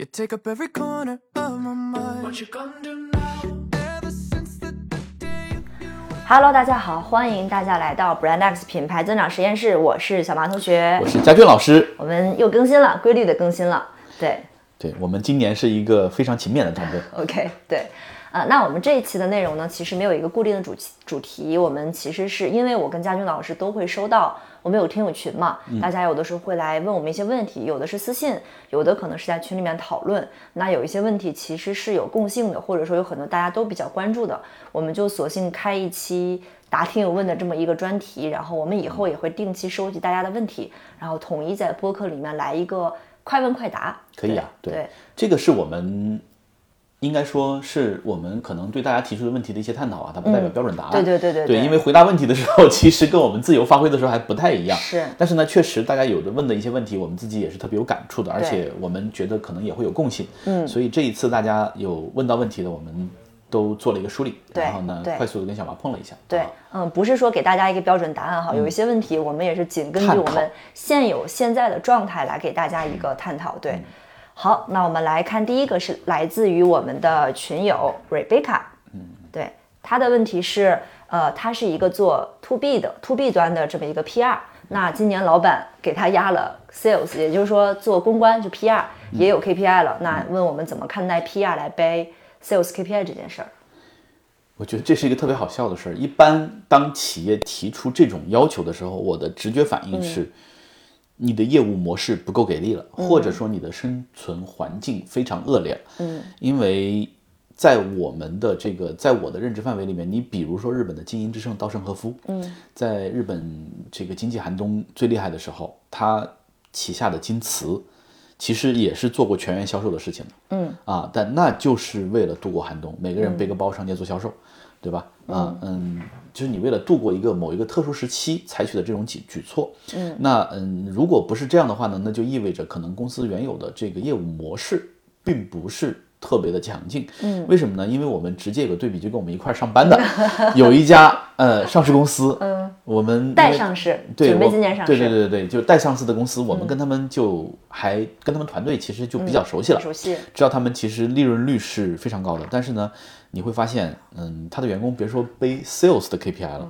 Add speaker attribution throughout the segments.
Speaker 1: You take up every corner of my mind. What you gonna do now? Ever since the day you
Speaker 2: Hello，大家好，欢迎大家来到 Brand X 品牌增长实验室，我是小麻同学
Speaker 3: 我，是佳俊老师。
Speaker 2: 我们又更新了，规律的更新了，对
Speaker 3: 对我们今年是一个非常勤勉的团队。
Speaker 2: ，OK，对，呃，那我们这一期的内容呢，其实没有一个固定的主题主题，我们其实是因为我跟佳军老师都会收到，我们有听友群嘛，大家有的时候会来问我们一些问题，有的是私信，有的可能是在群里面讨论，那有一些问题其实是有共性的，或者说有很多大家都比较关注的，我们就索性开一期。答听友问的这么一个专题，然后我们以后也会定期收集大家的问题，然后统一在播客里面来一个快问快答。
Speaker 3: 可以啊，
Speaker 2: 对
Speaker 3: 对，这个是我们应该说是我们可能对大家提出的问题的一些探讨啊，它不代表标准答案。
Speaker 2: 对对对对
Speaker 3: 对，
Speaker 2: 对
Speaker 3: 因为回答问题的时候，其实跟我们自由发挥的时候还不太一样。
Speaker 2: 是
Speaker 3: 但是呢，确实大家有的问的一些问题，我们自己也是特别有感触的，而且我们觉得可能也会有共性。嗯，所以这一次大家有问到问题的，我们都做了一个梳理，然后呢，快速的跟小马碰了一下。
Speaker 2: 对
Speaker 3: 啊，
Speaker 2: 嗯，不是说给大家一个标准答案哈，有一些问题我们也是仅根据我们现有现在的状态来给大家一个探讨。对，好，那我们来看第一个是来自于我们的群友 Rebecca，嗯，对，他的问题是，呃，他是一个做 to B 的 to B 端的这么一个 PR，那今年老板给他压了 sales，也就是说做公关就 PR 也有 KPI 了，那问我们怎么看待 PR 来背 sales KPI 这件事儿？
Speaker 3: 我觉得这是一个特别好笑的事儿。一般当企业提出这种要求的时候，我的直觉反应是，你的业务模式不够给力了，或者说你的生存环境非常恶劣。嗯，因为在我们的这个，在我的认知范围里面，你比如说日本的经营之圣稻盛和夫，嗯，在日本这个经济寒冬最厉害的时候，他旗下的京瓷。其实也是做过全员销售的事情的，嗯啊，但那就是为了度过寒冬，每个人背个包上街做销售，对吧？啊，嗯，就是你为了度过一个某一个特殊时期采取的这种举举措，嗯，那嗯，如果不是这样的话呢，那就意味着可能公司原有的这个业务模式并不是特别的强劲，嗯，为什么呢？因为我们直接有个对比，就跟我们一块儿上班的 有一家呃上市公司，嗯，我们
Speaker 2: 待上市，
Speaker 3: 对，
Speaker 2: 准备今年上市，
Speaker 3: 对对对对，就带上市的公司，我们跟他们就还跟他们团队其实就比较熟悉了，
Speaker 2: 熟悉。
Speaker 3: 知道他们其实利润率是非常高的。但是呢，你会发现，嗯，他的员工别说背 sales 的 KPI 了。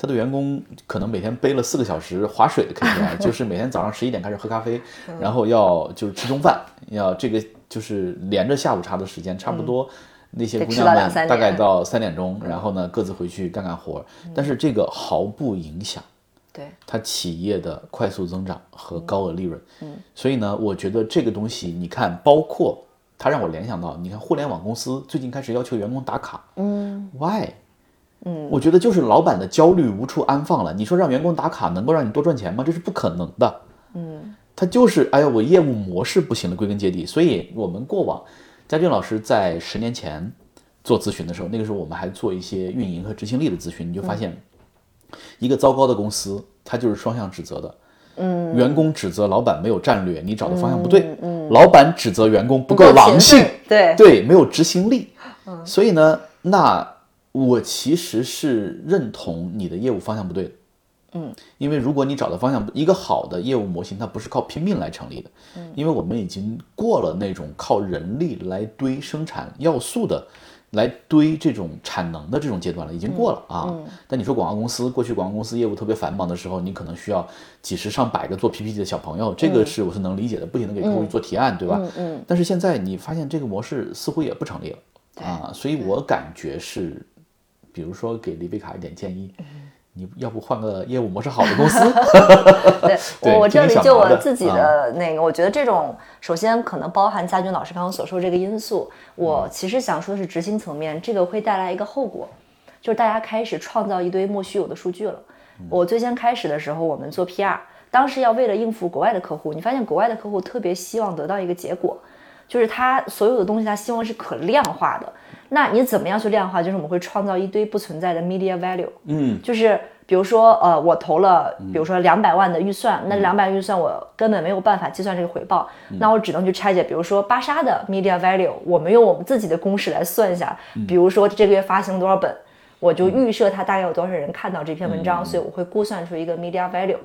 Speaker 3: 他的员工可能每天背了四个小时划水的 KPI，就是每天早上十一点开始喝咖啡，然后要就是吃中饭，要这个就是连着下午茶的时间，差不多那些姑娘们大概到三点钟，然后呢各自回去干干活，但是这个毫不影响
Speaker 2: 对。
Speaker 3: 它企业的快速增长和高额利润。嗯，所以呢，我觉得这个东西，你看，包括它让我联想到，你看互联网公司最近开始要求员工打卡，嗯，why？嗯，我觉得就是老板的焦虑无处安放了。你说让员工打卡能够让你多赚钱吗？这是不可能的。嗯，他就是哎呀，我业务模式不行了，归根结底。所以我们过往，佳俊老师在十年前做咨询的时候，那个时候我们还做一些运营和执行力的咨询，你就发现。一个糟糕的公司，它就是双向指责的。嗯，员工指责老板没有战略，你找的方向不对。嗯，老板指责员工不够
Speaker 2: 够
Speaker 3: 狼性，
Speaker 2: 对
Speaker 3: 对，没有执行力。嗯，所以呢，那我其实是认同你的业务方向不对的。嗯，因为如果你找的方向不，一个好的业务模型，它不是靠拼命来成立的。嗯，因为我们已经过了那种靠人力来堆生产要素的。来堆这种产能的这种阶段了，已经过了啊。但你说广告公司，过去广告公司业务特别繁忙的时候，你可能需要几十上百个做 PPT 的小朋友，这个是我是能理解的，不停的给客户做提案，对吧？嗯。但是现在你发现这个模式似乎也不成立了啊，所以我感觉是，比如说给丽贝卡一点建议，你要不换个业务模式好的公司？
Speaker 2: 对
Speaker 3: 对
Speaker 2: 我我这里就我自己的那个，我觉得这种首先可能包含佳军老师刚刚所说这个因素。我其实想说的是执行层面，这个会带来一个后果，就是大家开始创造一堆莫须有的数据了。我最先开始的时候，我们做 PR，当时要为了应付国外的客户，你发现国外的客户特别希望得到一个结果，就是他所有的东西他希望是可量化的。那你怎么样去量化？就是我们会创造一堆不存在的 media value。
Speaker 3: 嗯，
Speaker 2: 就是比如说，呃，我投了，比如说两百万的预算，那两百预算我根本没有办法计算这个回报，那我只能去拆解，比如说芭莎的 media value，我们用我们自己的公式来算一下，比如说这个月发行多少本，我就预设它大概有多少人看到这篇文章，所以我会估算出一个 media value。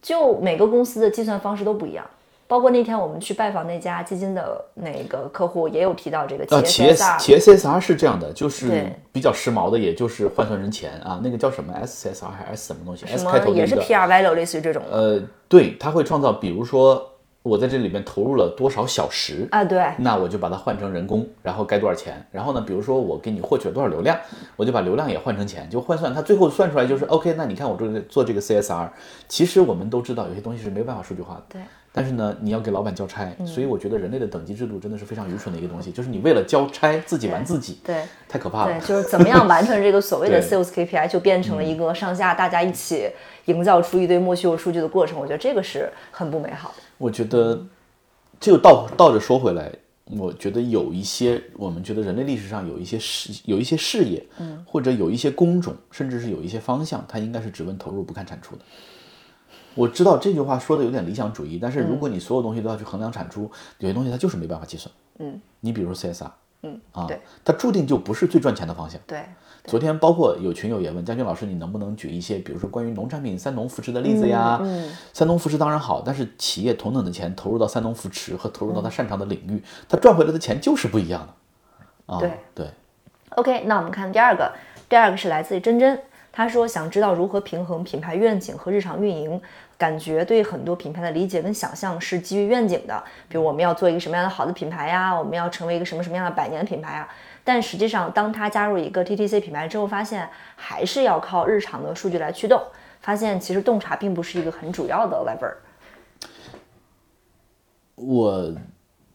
Speaker 2: 就每个公司的计算方式都不一样，包括那天我们去拜访那家基金的那个客户，也有提到这个
Speaker 3: 呃，企业
Speaker 2: 企业 CSR
Speaker 3: 企业 CSR 是这样的，就是比较时髦的，也就是换算成钱啊，那个叫什么 SCSR 还是 S 什么东西
Speaker 2: 什
Speaker 3: ？S 开头的
Speaker 2: 么也是 PR value，类似于这种
Speaker 3: 呃，对，它会创造，比如说我在这里面投入了多少小时
Speaker 2: 啊，对，
Speaker 3: 那我就把它换成人工，然后该多少钱？然后呢，比如说我给你获取了多少流量，我就把流量也换成钱，就换算，它最后算出来就是 OK。那你看我这个做这个 CSR，其实我们都知道有些东西是没有办法数据化的。
Speaker 2: 对。
Speaker 3: 但是呢，你要给老板交差，所以我觉得人类的等级制度真的是非常愚蠢的一个东西，就是你为了交差自己玩自己，
Speaker 2: 对
Speaker 3: 太可怕了
Speaker 2: 对，。就是怎么样完成这个所谓的
Speaker 3: 对
Speaker 2: sales KPI，就变成了一个上下大家一起营造出一堆莫须有数据的过程。我觉得这个是很不美好的。
Speaker 3: 我觉得就倒倒着说回来，我觉得有一些我们觉得人类历史上有一些事有一些事业，嗯，或者有一些工种，甚至是有一些方向，它应该是只问投入不看产出的。我知道这句话说的有点理想主义，但是如果你所有东西都要去衡量产出，有些东西它就是没办法计算。嗯，你比如说 CSR，
Speaker 2: 嗯，
Speaker 3: 啊
Speaker 2: 对，
Speaker 3: 它注定就不是最赚钱的方向。
Speaker 2: 对，
Speaker 3: 昨天包括有群友也问将军老师，你能不能举一些，比如说关于农产品三农扶持的例子呀？
Speaker 2: 嗯
Speaker 3: 三农扶持当然好，但是企业同等的钱投入到三农扶持和投入到他擅长的领域，他赚回来的钱就是不一样的。啊，
Speaker 2: 对
Speaker 3: 对
Speaker 2: ，OK，那我们看第二个，第二个是来自于真真，他说想知道如何平衡品牌愿景和日常运营，感觉对很多品牌的理解跟想象是基于愿景的，比如我们要做一个什么样的好的品牌呀，我们要成为一个什么什么样的百年的品牌啊。但实际上，当他加入一个 TTC 品牌之后，发现还是要靠日常的数据来驱动，发现其实洞察并不是一个很主要的 lever。
Speaker 3: 我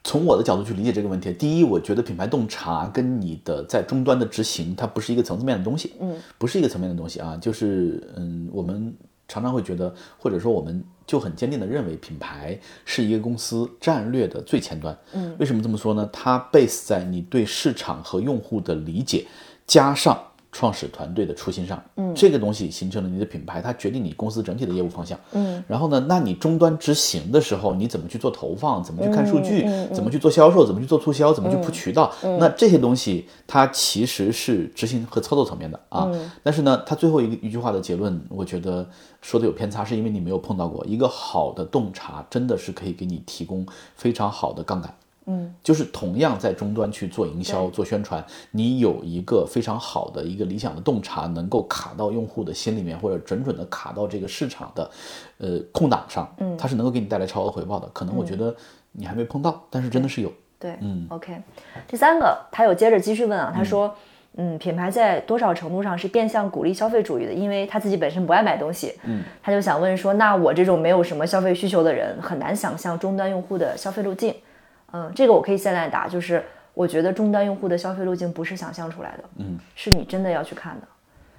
Speaker 3: 从我的角度去理解这个问题，第一，我觉得品牌洞察跟你的在终端的执行，它不是一个层次面的东西，嗯，不是一个层面的东西啊，就是嗯，我们常常会觉得，或者说我们就很坚定的认为，品牌是一个公司战略的最前端，嗯，为什么这么说呢？它 base 在你对市场和用户的理解，加上创始团队的初心上，嗯，这个东西形成了你的品牌，它决定你公司整体的业务方向，嗯，然后呢，那你终端执行的时候，你怎么去做投放，怎么去看数据，怎么去做销售，怎么去做促销，怎么去铺渠道，那这些东西它其实是执行和操作层面的啊，但是呢，它最后一个一句话的结论，我觉得说的有偏差，是因为你没有碰到过。一个好的洞察，真的是可以给你提供非常好的杠杆。嗯，就是同样在终端去做营销、做宣传，你有一个非常好的一个理想的洞察，能够卡到用户的心里面，或者准准的卡到这个市场的呃空档上，嗯，它是能够给你带来超额回报的。可能我觉得你还没碰到，但是真的是有。
Speaker 2: 对，嗯，OK。第三个，他有接着继续问啊，他说，嗯品牌在多少程度上是变相鼓励消费主义的？因为他自己本身不爱买东西，嗯，他就想问说，那我这种没有什么消费需求的人，很难想象终端用户的消费路径。嗯，这个我可以现在答，就是我觉得终端用户的消费路径不是想象出来的，嗯，是你真的要去看的。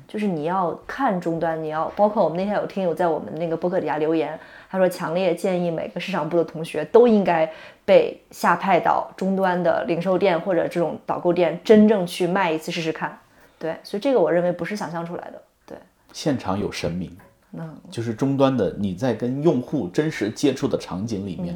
Speaker 2: 就是你要看终端，你要包括我们那天有听友在我们那个博客底下留言，他说强烈建议每个市场部的同学都应该被下派到终端的零售店或者这种导购店，真正去卖一次试试看。对，所以这个我认为不是想象出来的。对，
Speaker 3: 现场有神明，
Speaker 2: 嗯，
Speaker 3: 就是终端的你在跟用户真实接触的场景里面，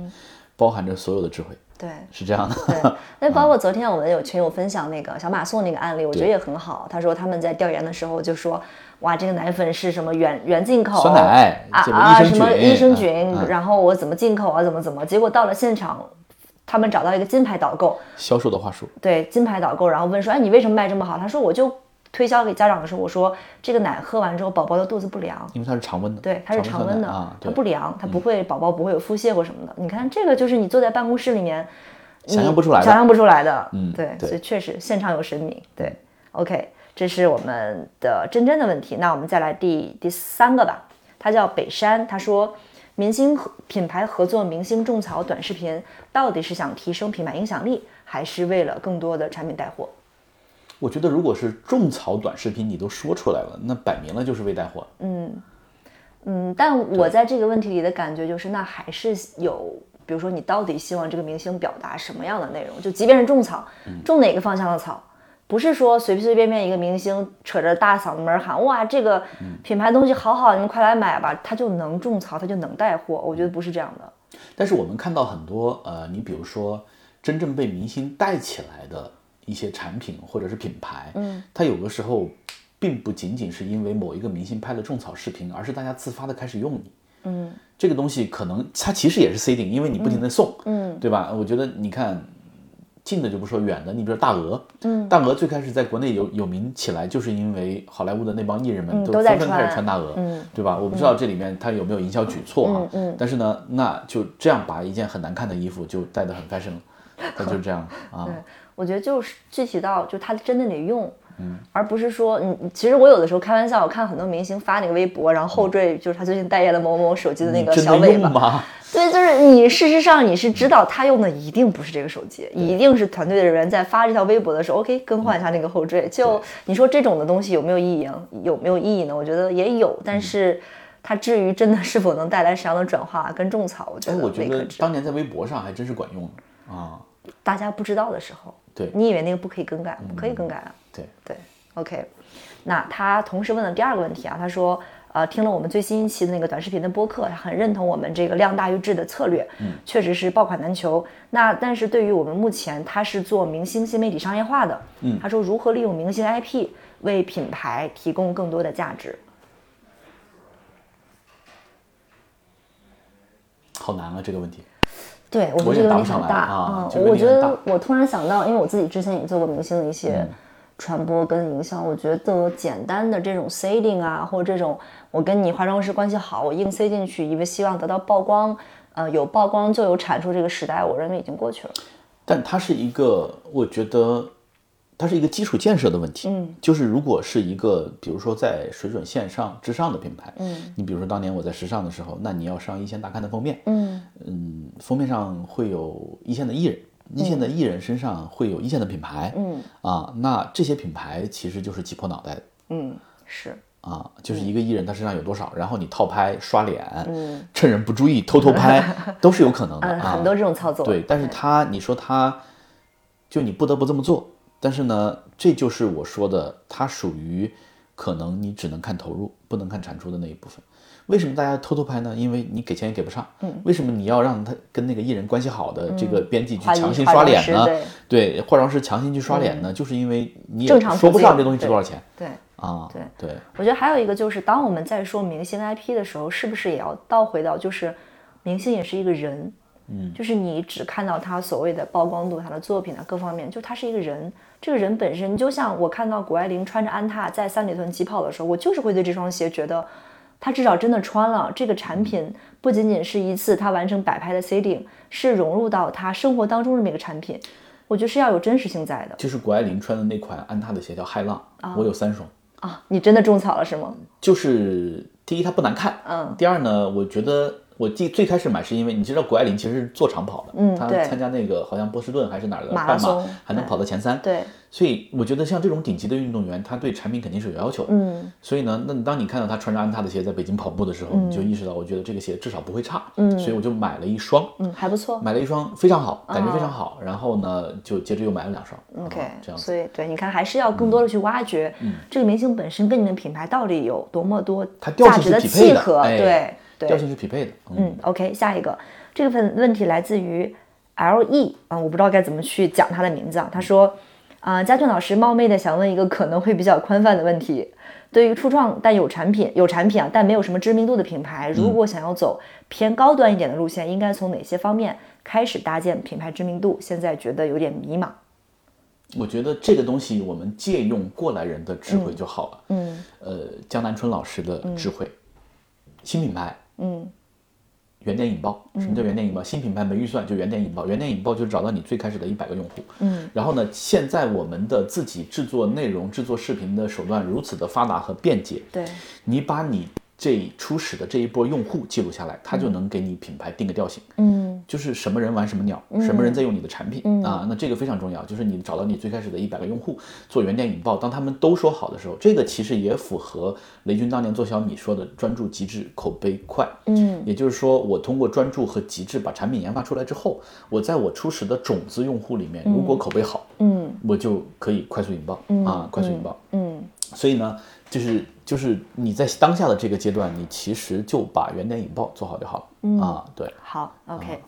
Speaker 3: 包含着所有的智慧，
Speaker 2: 对。
Speaker 3: 是这样的。
Speaker 2: 对，那包括昨天我们有群友分享那个小马送那个案例，我觉得也很好。他说他们在调研的时候就说，哇，这个奶粉是什么原原进口
Speaker 3: 酸奶
Speaker 2: 啊啊，什么益生菌，
Speaker 3: 嗯
Speaker 2: 然后我怎么进口啊，怎么怎么，结果到了现场，他们找到一个金牌导购，
Speaker 3: 销售的话术，
Speaker 2: 对金牌导购，然后问说，哎，你为什么卖这么好？他说我就推销给家长的时候，我说这个奶喝完之后，宝宝的肚子不凉。
Speaker 3: 因为它是常温的，
Speaker 2: 对，它是常温的，它不凉，它不会，宝宝不会有腹泻或什么的。你看，这个就是你坐在办公室里面，
Speaker 3: 想象不出来的
Speaker 2: 想象不出来的。
Speaker 3: 嗯
Speaker 2: 对，
Speaker 3: 对
Speaker 2: 所以确实现场有神明。对，OK，这是我们的真真的问题。那我们再来第第三个吧，他叫北山，他说。明星合品牌合作明星种草短视频，到底是想提升品牌影响力，还是为了更多的产品带货？
Speaker 3: 我觉得如果是种草短视频，你都说出来了，那摆明了就是为带货。
Speaker 2: 嗯嗯，但我在这个问题里的感觉就是，那还是有，比如说你到底希望这个明星表达什么样的内容？就即便是种草，种哪个方向的草，不是说随随便便一个明星扯着大嗓子门喊哇，这个品牌东西好好，你们快来买吧，他就能种草，他就能带货。我觉得不是这样的。
Speaker 3: 但是我们看到很多呃，你比如说真正被明星带起来的一些产品或者是品牌，嗯，它有的时候并不仅仅是因为某一个明星拍了种草视频，而是大家自发的开始用你。嗯，这个东西可能它其实也是 seeding，因为你不停的送，嗯，对吧？我觉得你看近的就不说远的，你比如大鹅，嗯，大鹅最开始在国内有有名起来，就是因为好莱坞的那帮艺人们
Speaker 2: 嗯都
Speaker 3: 纷纷开始
Speaker 2: 穿
Speaker 3: 穿大鹅，
Speaker 2: 嗯。
Speaker 3: 对吧？我不知道这里面它有没有营销举措哈，
Speaker 2: 嗯
Speaker 3: 但是呢，那就这样把一件很难看的衣服就带得很 fashion 了，它就这样啊，
Speaker 2: 对，我觉得就是具体到就他真的得用，嗯，而不是说你，其实我有的时候开玩笑，我看很多明星发那个微博，然后后缀就是他最近代言的某某某手机的那个小尾巴？对，就是你事实上你是知道他用的一定不是这个手机，一定是团队的人员在发这条微博的时候，OK 更换一下那个后缀。就你说这种的东西有没有意义啊？有没有意义呢？我觉得也有，但是它至于真的是否能带来什么样的转化跟种草，我觉
Speaker 3: 哎，
Speaker 2: 得
Speaker 3: 我觉。得当年在微博上还真是管用的啊，
Speaker 2: 大家不知道的时候，
Speaker 3: 对
Speaker 2: 你以为那个不可以更改，不可以更改啊。
Speaker 3: 对。
Speaker 2: 对，OK。那他同时问了第二个问题啊，他说，呃，听了我们最新一期的那个短视频的播客，他很认同我们这个量大于质的策略，嗯，确实是爆款难求。那但是对于我们目前他是做明星新媒体商业化的，嗯，他说如何利用明星 IP 为品牌提供更多的价值？
Speaker 3: 好难啊这个问题。
Speaker 2: 对，我觉得这个问题很大。
Speaker 3: 啊
Speaker 2: 嗯，我觉得我突然想到，因为我自己之前也做过明星的一些传播跟营销，我觉得简单的这种 seeding 啊，或者这种我跟你化妆师关系好，我硬塞进去，因为希望得到曝光，呃，有曝光就有产出这个时代，我认为已经过去了。
Speaker 3: 但它是一个，我觉得它是一个基础建设的问题。嗯，就是如果是一个，比如说在水准线上之上的品牌，嗯，你比如说当年我在时尚的时候，那你要上一线大刊的封面，嗯。封面上会有一线的艺人，一线的艺人身上会有一线的品牌，嗯。啊，那这些品牌其实就是挤破脑袋的。
Speaker 2: 嗯，是，
Speaker 3: 啊，就是一个艺人他身上有多少，然后你套拍、刷脸，趁人不注意偷偷拍，都是有可能的。
Speaker 2: 很多这种操作。
Speaker 3: 对，但是他，你说他，就你不得不这么做，但是呢，这就是我说的，它属于可能你只能看投入，不能看产出的那一部分。为什么大家偷偷拍呢？因为你给钱也给不上。嗯。为什么你要让他跟那个艺人关系好的这个编辑去强行刷脸呢？
Speaker 2: 师对
Speaker 3: 对，化妆师强行去刷脸呢，就是因为你
Speaker 2: 正
Speaker 3: 也说不上这东西值多少钱
Speaker 2: 对。
Speaker 3: 啊。
Speaker 2: 对
Speaker 3: 对。
Speaker 2: 我觉得还有一个就是，当我们在说明星 IP 的时候，是不是也要倒回到就是，明星也是一个人，嗯，就是你只看到他所谓的曝光度、他的作品啊各方面，就他是一个人，这个人本身，就像我看到谷爱凌穿着安踏在三里屯疾跑的时候，我就是会对这双鞋觉得，他至少真的穿了这个产品，不仅仅是一次他完成摆拍的 seeding，是融入到他生活当中的那个产品，我觉得是要有真实性在的
Speaker 3: 就是谷爱凌穿的那款安踏的鞋叫骇浪，我有三双。
Speaker 2: 啊。你真的种草了是吗？
Speaker 3: 就是第一它不难看，
Speaker 2: 嗯，
Speaker 3: 第二呢，我觉得我最最开始买是因为你知道谷爱凌其实是做长跑的，
Speaker 2: 嗯
Speaker 3: 她参加那个好像波士顿还是哪儿的半马还能跑到前三，
Speaker 2: 对，
Speaker 3: 所以我觉得像这种顶级的运动员，他对产品肯定是有要求的，
Speaker 2: 嗯，
Speaker 3: 所以呢，那当你看到他穿着安踏的鞋在北京跑步的时候，你就意识到，我觉得这个鞋至少不会差，嗯，所以我就买了一双，
Speaker 2: 嗯，还不错。
Speaker 3: 买了一双非常好，感觉非常好，然然后呢，就接着又买了两双
Speaker 2: OK，、
Speaker 3: 啊这样子。
Speaker 2: 所以对，你看还是要更多的去挖掘、这个明星本身跟你们品牌到底有多么多
Speaker 3: 它调性
Speaker 2: 价值的
Speaker 3: 是匹配的，
Speaker 2: 契合，
Speaker 3: 哎
Speaker 2: 对对。
Speaker 3: 调性是匹配的，嗯
Speaker 2: 嗯，OK，下一个这个问问题来自于 L E 啊、我不知道该怎么去讲他的名字啊。他说，啊、嘉俊老师冒昧的想问一个可能会比较宽泛的问题：对于初创但有产品有产品啊，但没有什么知名度的品牌，如果想要走偏高端一点的路线，应该从哪些方面开始搭建品牌知名度？现在觉得有点迷茫。
Speaker 3: 我觉得这个东西我们借用过来人的智慧就好了。
Speaker 2: 嗯
Speaker 3: 呃，江南春老师的智慧，新品牌，
Speaker 2: 嗯
Speaker 3: 原点引爆。什么叫原点引爆？新品牌没预算就原点引爆，原点引爆就是找到你最开始的一百个用户。
Speaker 2: 嗯，
Speaker 3: 然后呢，现在我们的自己制作内容、制作视频的手段如此的发达和便捷，
Speaker 2: 对，
Speaker 3: 你把你这初始的这一波用户记录下来，它就能给你品牌定个调性。
Speaker 2: 嗯。
Speaker 3: 就是什么人玩什么鸟，什么人在用你的产品、啊，那这个非常重要。就是你找到你最开始的一百个用户，做原点引爆，当他们都说好的时候，这个其实也符合雷军当年做小米说的专注、极致、口碑快。
Speaker 2: 嗯。
Speaker 3: 也就是说，我通过专注和极致把产品研发出来之后，我在我初始的种子用户里面，如果口碑好，
Speaker 2: 嗯。
Speaker 3: 我就可以快速引爆、啊，快速引爆。
Speaker 2: 嗯。
Speaker 3: 所以呢，就是就是你在当下的这个阶段，你其实就把原点引爆做好就好了、啊。对，
Speaker 2: 好，OK，、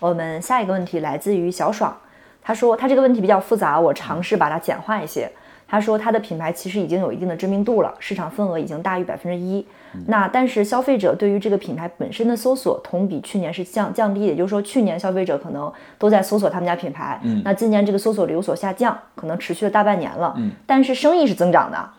Speaker 2: 我们下一个问题来自于小爽，他说他这个问题比较复杂，我尝试把它简化一些。他说他的品牌其实已经有一定的知名度了，市场份额已经大于百分之一。那但是消费者对于这个品牌本身的搜索同比去年是降降低的，也就是说去年消费者可能都在搜索他们家品牌，那今年这个搜索率有所下降，可能持续了大半年了，但是生意是增长的。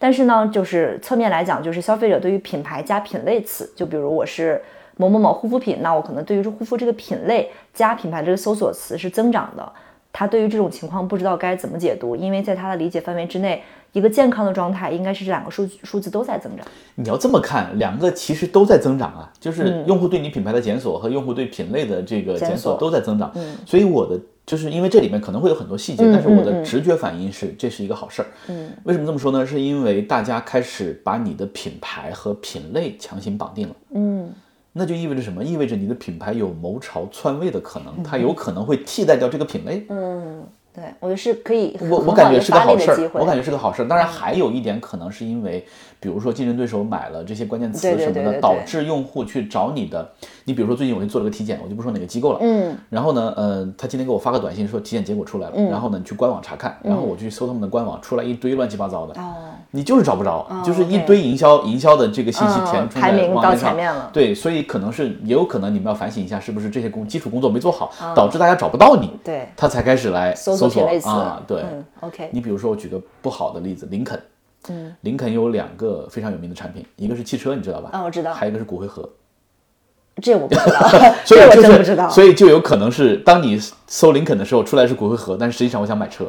Speaker 2: 但是呢，就是侧面来讲，就是消费者对于品牌加品类词，就比如我是某某某护肤品，那我可能对于这护肤这个品类加品牌这个搜索词是增长的。他对于这种情况不知道该怎么解读，因为在他的理解范围之内，一个健康的状态应该是这两个数数字都在增长。
Speaker 3: 你要这么看，两个其实都在增长啊，就是用户对你品牌的检索和用户对品类的这个检
Speaker 2: 索
Speaker 3: 都在增长。所以我的就是因为这里面可能会有很多细节，但是我的直觉反应是这是一个好事儿。嗯，为什么这么说呢？是因为大家开始把你的品牌和品类强行绑定了。
Speaker 2: 嗯，
Speaker 3: 那就意味着什么？意味着你的品牌有谋朝篡位的可能，它有可能会替代掉这个品类。
Speaker 2: 嗯，对，我觉得是可以很
Speaker 3: 我我感觉是个
Speaker 2: 发
Speaker 3: 好事儿。我感觉是个好事儿。当然还有一点可能是因为，比如说竞争对手买了这些关键词什么的，
Speaker 2: 对对对。
Speaker 3: 导致用户去找你的。你比如说最近我就做了个体检，我就不说哪个机构了。
Speaker 2: 嗯，
Speaker 3: 然后呢，呃，他今天给我发个短信说体检结果出来了，然后呢你去官网查看，然后我去搜他们的官网，出来一堆乱七八糟的，
Speaker 2: 哦，
Speaker 3: 你就是找不着，就是一堆营销营销的这个信息填
Speaker 2: 嗯
Speaker 3: 充在
Speaker 2: 排名到
Speaker 3: 网页上。
Speaker 2: 前面了。
Speaker 3: 对，所以可能是也有可能你们要反省一下，是不是这些工基础工作没做好，导致大家找不到你，
Speaker 2: 嗯对。
Speaker 3: 他才开始来
Speaker 2: 搜
Speaker 3: 索啊，对。
Speaker 2: 嗯，OK，
Speaker 3: 你比如说，我举个不好的例子，林肯。嗯，林肯有两个非常有名的产品，一个是汽车，你知道吧？
Speaker 2: 啊我知道
Speaker 3: 还有一个是骨灰盒。
Speaker 2: 这我不知道，
Speaker 3: 所以
Speaker 2: 这我
Speaker 3: 就是，
Speaker 2: 真不知道。
Speaker 3: 所以就有可能是当你搜林肯的时候，出来是骨灰盒，但是实际上我想买车，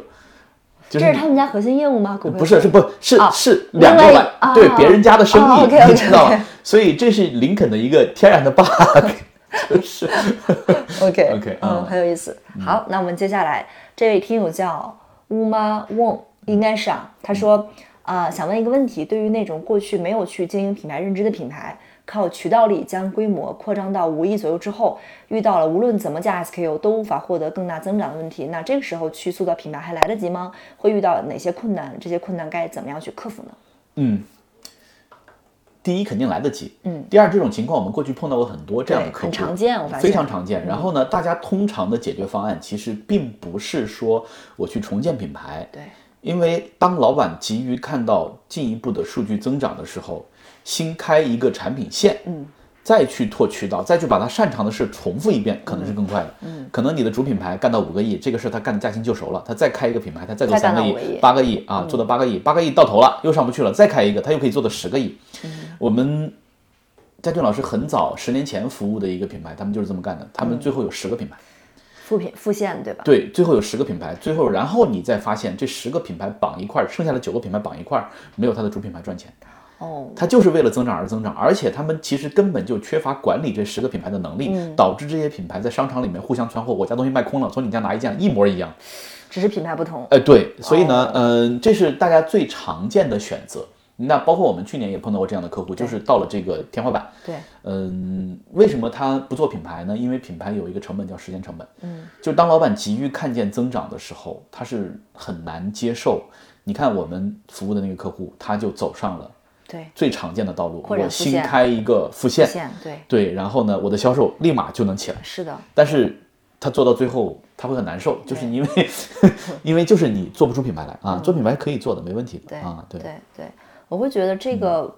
Speaker 3: 就是
Speaker 2: 这是他们家核心业务吗？骨灰
Speaker 3: 不是是不是
Speaker 2: 啊
Speaker 3: 是两个
Speaker 2: 另外啊
Speaker 3: 对别人家的生
Speaker 2: 哦
Speaker 3: 意你知道吗？所以这是林肯的一个天然的 bug，就是。
Speaker 2: OK
Speaker 3: OK，
Speaker 2: 嗯，
Speaker 3: 嗯
Speaker 2: 很有意思。好，那我们接下来这位听友叫乌妈翁，应该是啊，他说啊、想问一个问题，对于那种过去没有去经营品牌认知的品牌，靠渠道力将规模扩张到五亿左右之后，遇到了无论怎么加 SKU 都无法获得更大增长的问题，那这个时候去塑造品牌还来得及吗？会遇到哪些困难？这些困难该怎么样去克服呢？
Speaker 3: 嗯，第一肯定来得及，嗯，第二这种情况我们过去碰到过很多这样的客户，
Speaker 2: 很常见我发现非
Speaker 3: 常常见。然后呢，大家通常的解决方案其实并不是说我去重建品牌，
Speaker 2: 对，
Speaker 3: 因为当老板急于看到进一步的数据增长的时候，新开一个产品线，嗯，再去拓渠道，再去把他擅长的事重复一遍，可能是更快的。嗯，可能你的主品牌干到五个亿，这个事他干的驾轻就熟了，他再开一个品牌，他再做三个亿、八个亿啊，做到八个亿，八个亿到头了，又上不去了，再开一个，他又可以做到十个亿。我们佳俊老师很早十年前服务的一个品牌，他们就是这么干的，他们最后有十个品牌。
Speaker 2: 复品复现对吧？
Speaker 3: 对，最后有十个品牌，最后然后你再发现这十个品牌绑一块儿，剩下的九个品牌绑一块儿，没有它的主品牌赚钱，
Speaker 2: 哦，
Speaker 3: 它就是为了增长而增长，而且他们其实根本就缺乏管理这十个品牌的能力，导致这些品牌在商场里面互相传货，我家东西卖空了，从你家拿一件一模一样。
Speaker 2: 只是品牌不同。
Speaker 3: 呃，对，所以呢，嗯、这是大家最常见的选择。那包括我们去年也碰到过这样的客户，就是到了这个天花板，
Speaker 2: 对，
Speaker 3: 嗯，为什么他不做品牌呢？因为品牌有一个成本叫时间成本。嗯，就当老板急于看见增长的时候，他是很难接受。你看我们服务的那个客户，他就走上了
Speaker 2: 对，
Speaker 3: 最常见的道路，我新开一个副线，
Speaker 2: 线对，
Speaker 3: 对，然后呢，我的销售立马就能起来。
Speaker 2: 是的，
Speaker 3: 但是他做到最后，他会很难受，就是因为 因为就是你做不出品牌来啊，做品牌可以做的，没问题啊，对，
Speaker 2: 对对，我会觉得这个、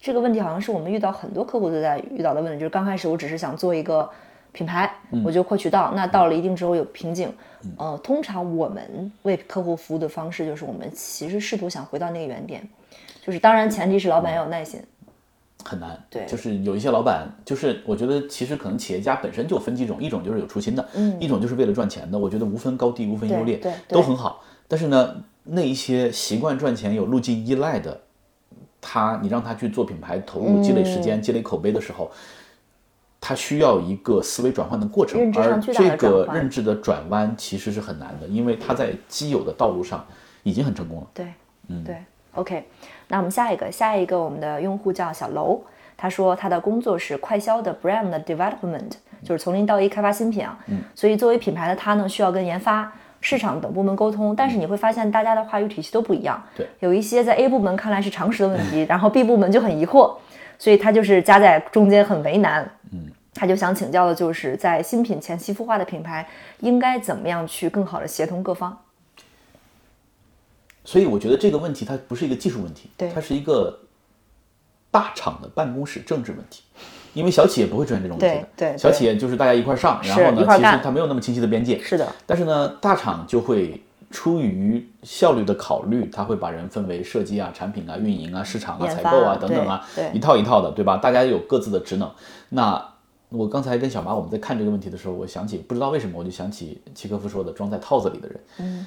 Speaker 2: 这个问题好像是我们遇到很多客户都在遇到的问题，就是刚开始我只是想做一个品牌，我就扩渠道，那到了一定之后有瓶颈，呃，通常我们为客户服务的方式就是我们其实试图想回到那个原点，就是当然前提是老板要有耐心，
Speaker 3: 很难。
Speaker 2: 对
Speaker 3: 就是有一些老板，就是我觉得其实可能企业家本身就分几种，一种就是有初心的，嗯，一种就是为了赚钱的。我觉得无分高低，无分优劣，
Speaker 2: 对对
Speaker 3: 都很好。但是呢，那一些习惯赚钱、有路径依赖的，他你让他去做品牌，投入、积累时
Speaker 2: 嗯
Speaker 3: 间、积累口碑的时候。他需要一个思维转换的过程而这个认知的转弯其实是很难的，因为他在基有的道路上已经很成功了。
Speaker 2: 对，嗯，对，OK，那我们下一个，下一个我们的用户叫小楼，他说他的工作是快销的 brand development，就是从零到一开发新品啊，嗯，所以作为品牌的他呢，需要跟研发、市场等部门沟通，但是你会发现大家的话语体系都不一样，
Speaker 3: 对，
Speaker 2: 有一些在 A 部门看来是常识的问题，然后 B 部门就很疑惑，所以他就是夹在中间很为难，嗯。他就想请教的就是，在新品前期孵化的品牌，应该怎么样去更好的协同各方？
Speaker 3: 所以我觉得这个问题它不是一个技术问题，
Speaker 2: 对
Speaker 3: 它是一个大厂的办公室政治问题。因为小企业不会出现这种问题的，
Speaker 2: 对对
Speaker 3: 小企业就是大家一块儿上，然后呢，其实它没有那么清晰的边界。
Speaker 2: 是的，
Speaker 3: 但是呢，大厂就会出于效率的考虑，它会把人分为设计啊、产品啊、运营啊、市场啊、采购啊
Speaker 2: 啊
Speaker 3: 等等啊一套一套的，对吧？大家有各自的职能。那我刚才跟小马我们在看这个问题的时候，我想起不知道为什么我就想起契科夫说的“装在套子里的人”。嗯，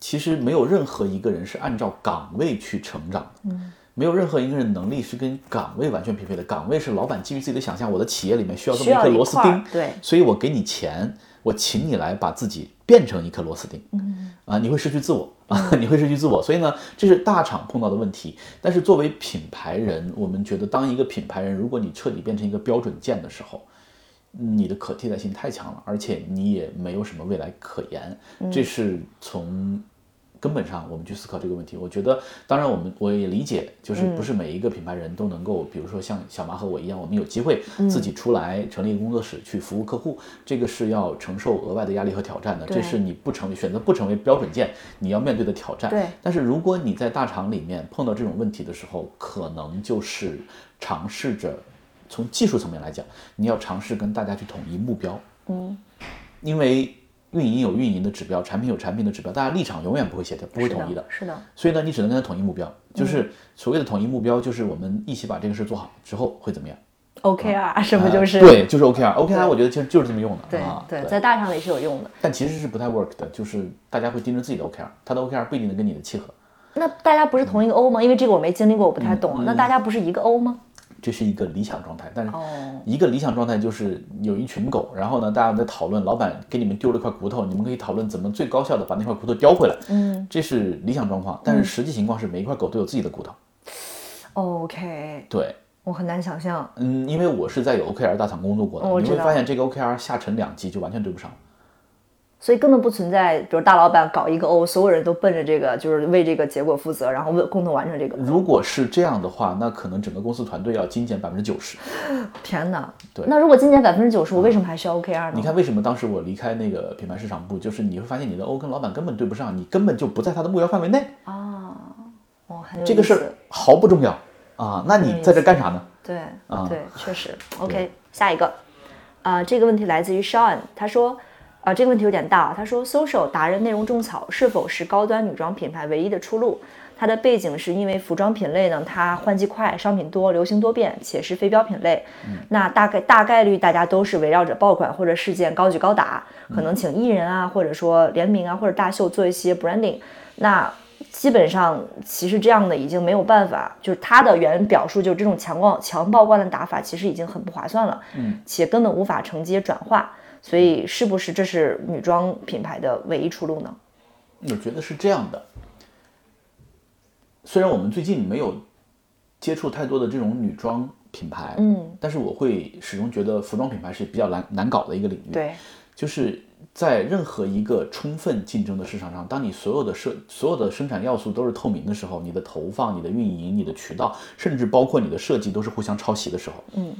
Speaker 3: 其实没有任何一个人是按照岗位去成长的。嗯。没有任何一个人能力是跟岗位完全匹配的，岗位是老板基于自己的想象，我的企业里面需要这么
Speaker 2: 一
Speaker 3: 颗螺丝钉，
Speaker 2: 对
Speaker 3: 所以我给你钱，我请你来把自己变成一颗螺丝钉，嗯，啊，你会失去自我啊，你会失去自我，所以呢，这是大厂碰到的问题。但是作为品牌人，我们觉得当一个品牌人，如果你彻底变成一个标准件的时候，你的可替代性太强了，而且你也没有什么未来可言，这是从。根本上，我们去思考这个问题。我觉得，当然，我们我也理解，就是不是每一个品牌人都能够，比如说像小马和我一样，我们有机会自己出来成立一个工作室去服务客户，这个是要承受额外的压力和挑战的。这是你不成为选择不成为标准件，你要面对的挑战。
Speaker 2: 对
Speaker 3: 但是如果你在大厂里面碰到这种问题的时候，可能就是尝试着从技术层面来讲，你要尝试跟大家去统一目标。嗯，因为。运营有运营的指标，产品有产品的指标，大家立场永远不会协调，不会统一的。
Speaker 2: 是的，
Speaker 3: 所以呢，你只能跟他统一目标，就是所谓的统一目标，就是我们一起把这个事做好之后会怎么样
Speaker 2: ？OKR 是不是就是、
Speaker 3: 呃对，就是 OKR。OKR 我觉得其实就是这么用的
Speaker 2: 对
Speaker 3: 啊。
Speaker 2: 对，在大厂里是有用的。
Speaker 3: 但其实是不太 work 的，就是大家会盯着自己的 OKR，他的 OKR 不一定能跟你的契合。
Speaker 2: 那大家不是同一个 O 吗？因为这个我没经历过，我不太懂。
Speaker 3: 嗯
Speaker 2: 那大家不是一个 O 吗？
Speaker 3: 这是一个理想状态，但是
Speaker 2: 哦
Speaker 3: 一个理想状态就是有一群狗，然后呢，大家在讨论，老板给你们丢了一块骨头，你们可以讨论怎么最高效的把那块骨头叼回来。嗯，这是理想状况，但是实际情况是每一块狗都有自己的骨头。
Speaker 2: OK，
Speaker 3: 对，
Speaker 2: 我很难想象。
Speaker 3: 嗯，因为我是在有 OKR 大厂工作过的，你会发现这个 OKR 下沉两级就完全对不上。
Speaker 2: 所以根本不存在，比如大老板搞一个 O，所有人都奔着这个，就是为这个结果负责，然后为共同完成这个。
Speaker 3: 如果是这样的话，那可能整个公司团队要精简百分之九十。
Speaker 2: 天哪！
Speaker 3: 对
Speaker 2: 那如果精简百分之九十，我为什么还需要 OKR 呢？
Speaker 3: 你看，为什么当时我离开那个品牌市场部，就是你会发现你的 O 跟老板根本对不上，你根本就不在他的目标范围内
Speaker 2: 啊，哦，
Speaker 3: 这个事儿毫不重要啊。那你在这干啥呢？
Speaker 2: 对，
Speaker 3: 啊
Speaker 2: 对，确实。OK，下一个，啊、这个问题来自于 Sean，他说，啊、这个问题有点大，他说，social 达人内容种草是否是高端女装品牌唯一的出路？它的背景是因为服装品类呢，它换季快，商品多，流行多变，且是非标品类。那大概大概率大家都是围绕着爆款或者事件高举高打，可能请艺人啊，或者说联名啊，或者大秀做一些 branding。那基本上其实这样的已经没有办法，就是它的原表述就是这种强光强曝光的打法，其实已经很不划算了，嗯，且根本无法承接转化。所以是不是这是女装品牌的唯一出路呢？
Speaker 3: 我觉得是这样的。虽然我们最近没有接触太多的这种女装品牌，
Speaker 2: 嗯，
Speaker 3: 但是我会始终觉得服装品牌是比较难难搞的一个领域。
Speaker 2: 对，
Speaker 3: 就是在任何一个充分竞争的市场上，当你所有的设所有的生产要素都是透明的时候，你的投放、你的运营、你的渠道，甚至包括你的设计都是互相抄袭的时候，
Speaker 2: 嗯，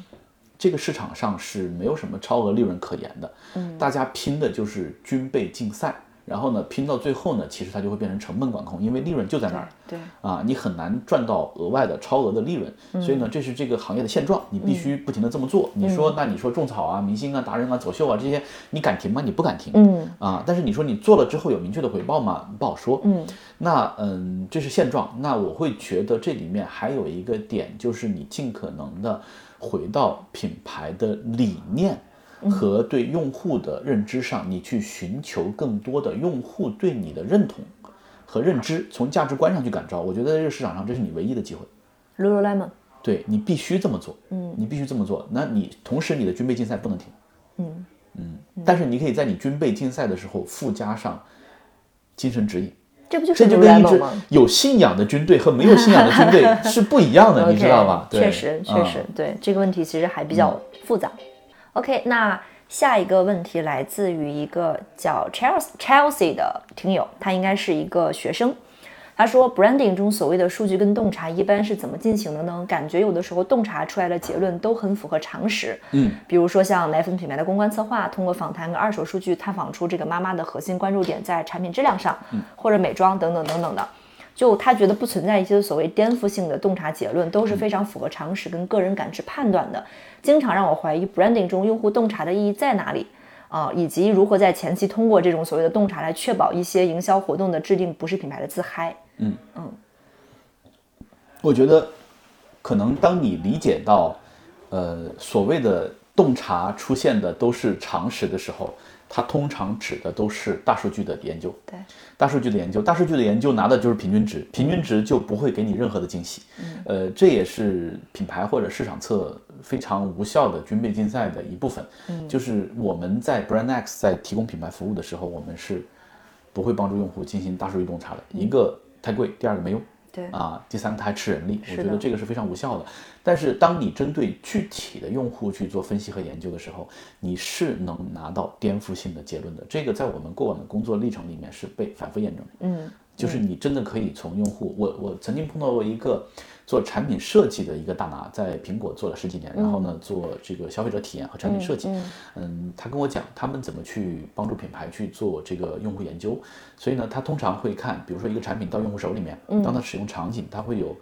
Speaker 3: 这个市场上是没有什么超额利润可言的。嗯，大家拼的就是军备竞赛。然后呢，拼到最后呢，其实它就会变成成本管控，因为利润就在那儿。
Speaker 2: 对，
Speaker 3: 啊，你很难赚到额外的超额的利润，所以呢，这是这个行业的现状，你必须不停的这么做。你说，那你说种草啊、明星啊、达人啊、走秀啊这些，你敢停吗？你不敢停。
Speaker 2: 嗯
Speaker 3: 啊，但是你说你做了之后有明确的回报吗？不好说。
Speaker 2: 嗯，
Speaker 3: 那嗯，这是现状。那我会觉得这里面还有一个点，就是你尽可能的回到品牌的理念。和对用户的认知上，你去寻求更多的用户对你的认同和认知，从价值观上去感召。我觉得在这个市场上，这是你唯一的机会。
Speaker 2: Lululemon，
Speaker 3: 对你必须这么做，嗯，你必须这么做。那你同时你的军备竞赛不能停，
Speaker 2: 嗯
Speaker 3: 嗯，但是你可以在你军备竞赛的时候附加上精神指引，
Speaker 2: 这不就是
Speaker 3: 这就跟一支
Speaker 2: 吗？
Speaker 3: 有信仰的军队和没有信仰的 军队是不一样的，你知道吧
Speaker 2: 确实确
Speaker 3: 嗯
Speaker 2: 实，对这个问题其实还比较复杂。OK，那下一个问题来自于一个叫 Chelsea Chelsea 的听友，他应该是一个学生。他说，branding 中所谓的数据跟洞察一般是怎么进行的呢？感觉有的时候洞察出来的结论都很符合常识。
Speaker 3: 嗯，
Speaker 2: 比如说像奶粉品牌的公关策划，通过访谈跟二手数据探访出这个妈妈的核心关注点在产品质量上，或者美妆等等等等的。就他觉得不存在一些所谓颠覆性的洞察结论，都是非常符合常识跟个人感知判断的。经常让我怀疑 branding 中用户洞察的意义在哪里啊、以及如何在前期通过这种所谓的洞察来确保一些营销活动的制定不是品牌的自嗨。
Speaker 3: 我觉得，可能当你理解到，呃，所谓的洞察出现的都是常识的时候，它通常指的都是大数据的研究。
Speaker 2: 对，
Speaker 3: 大数据的研究，大数据的研究拿的就是平均值，平均值就不会给你任何的惊喜。呃，这也是品牌或者市场侧非常无效的军备竞赛的一部分。就是我们在 Brand X 在提供品牌服务的时候，我们是不会帮助用户进行大数据洞察的。一个太贵，第二个没用。
Speaker 2: 对
Speaker 3: 啊，第三个它还吃人力，我觉得这个是非常无效的。但是当你针对具体的用户去做分析和研究的时候，你是能拿到颠覆性的结论的。这个在我们过往的工作历程里面是被反复验证的。
Speaker 2: 嗯，
Speaker 3: 就是你真的可以从用户，我我曾经碰到过一个做产品设计的一个大拿，在苹果做了十几年，然后呢做这个消费者体验和产品设计，嗯，他跟我讲他们怎么去帮助品牌去做这个用户研究，所以呢，他通常会看，比如说一个产品到用户手里面，当他使用场景，他会有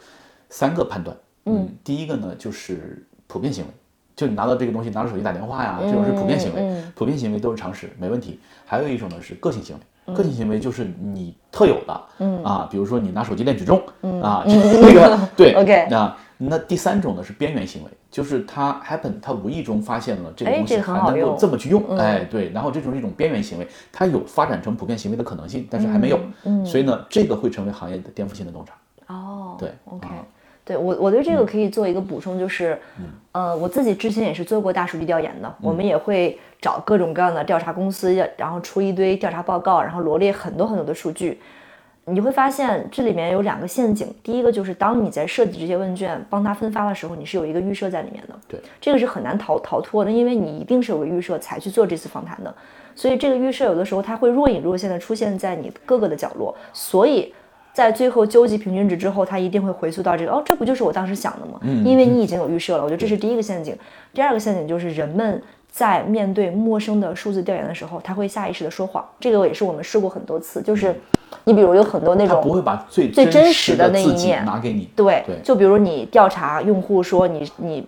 Speaker 3: 三个判断，嗯，第一个呢就是普遍行为。就你拿到这个东西，拿着手机打电话呀，这种是普遍行为，普遍行为都是常识，没问题。还有一种呢是个性行为，个体行为就是你特有的，嗯。啊，比如说你拿手机练举重，啊，这个对
Speaker 2: OK
Speaker 3: 啊。那第三种呢是边缘行为，就是他 happen 他无意中发现了这个东西还能够这么去用，哎对，然后这种是一种边缘行为，它有发展成普遍行为的可能性，但是还没有，所以呢，这个会成为行业的颠覆性的洞察。
Speaker 2: 哦，
Speaker 3: 对
Speaker 2: ，OK，、
Speaker 3: 啊
Speaker 2: 对我我对这个可以做一个补充，就是，呃，我自己之前也是做过大数据调研的，我们也会找各种各样的调查公司，然后出一堆调查报告，然后罗列很多很多的数据。你会发现这里面有两个陷阱，第一个就是当你在设计这些问卷帮他分发的时候，你是有一个预设在里面的，
Speaker 3: 对，
Speaker 2: 这个是很难逃逃脱的，因为你一定是有个预设才去做这次访谈的，所以这个预设有的时候它会若隐若现的出现在你各个的角落，所以在最后究极平均值之后，它一定会回溯到这个哦，这不就是我当时想的吗？因为你已经有预设了，我觉得这是第一个陷阱。第二个陷阱就是人们在面对陌生的数字调研的时候，他会下意识的说谎，这个也是我们试过很多次，就是你比如有很多那种
Speaker 3: 不会把最
Speaker 2: 最真
Speaker 3: 实
Speaker 2: 实的那一面
Speaker 3: 拿给你，
Speaker 2: 对，
Speaker 3: 对。
Speaker 2: 就比如你调查用户说你你，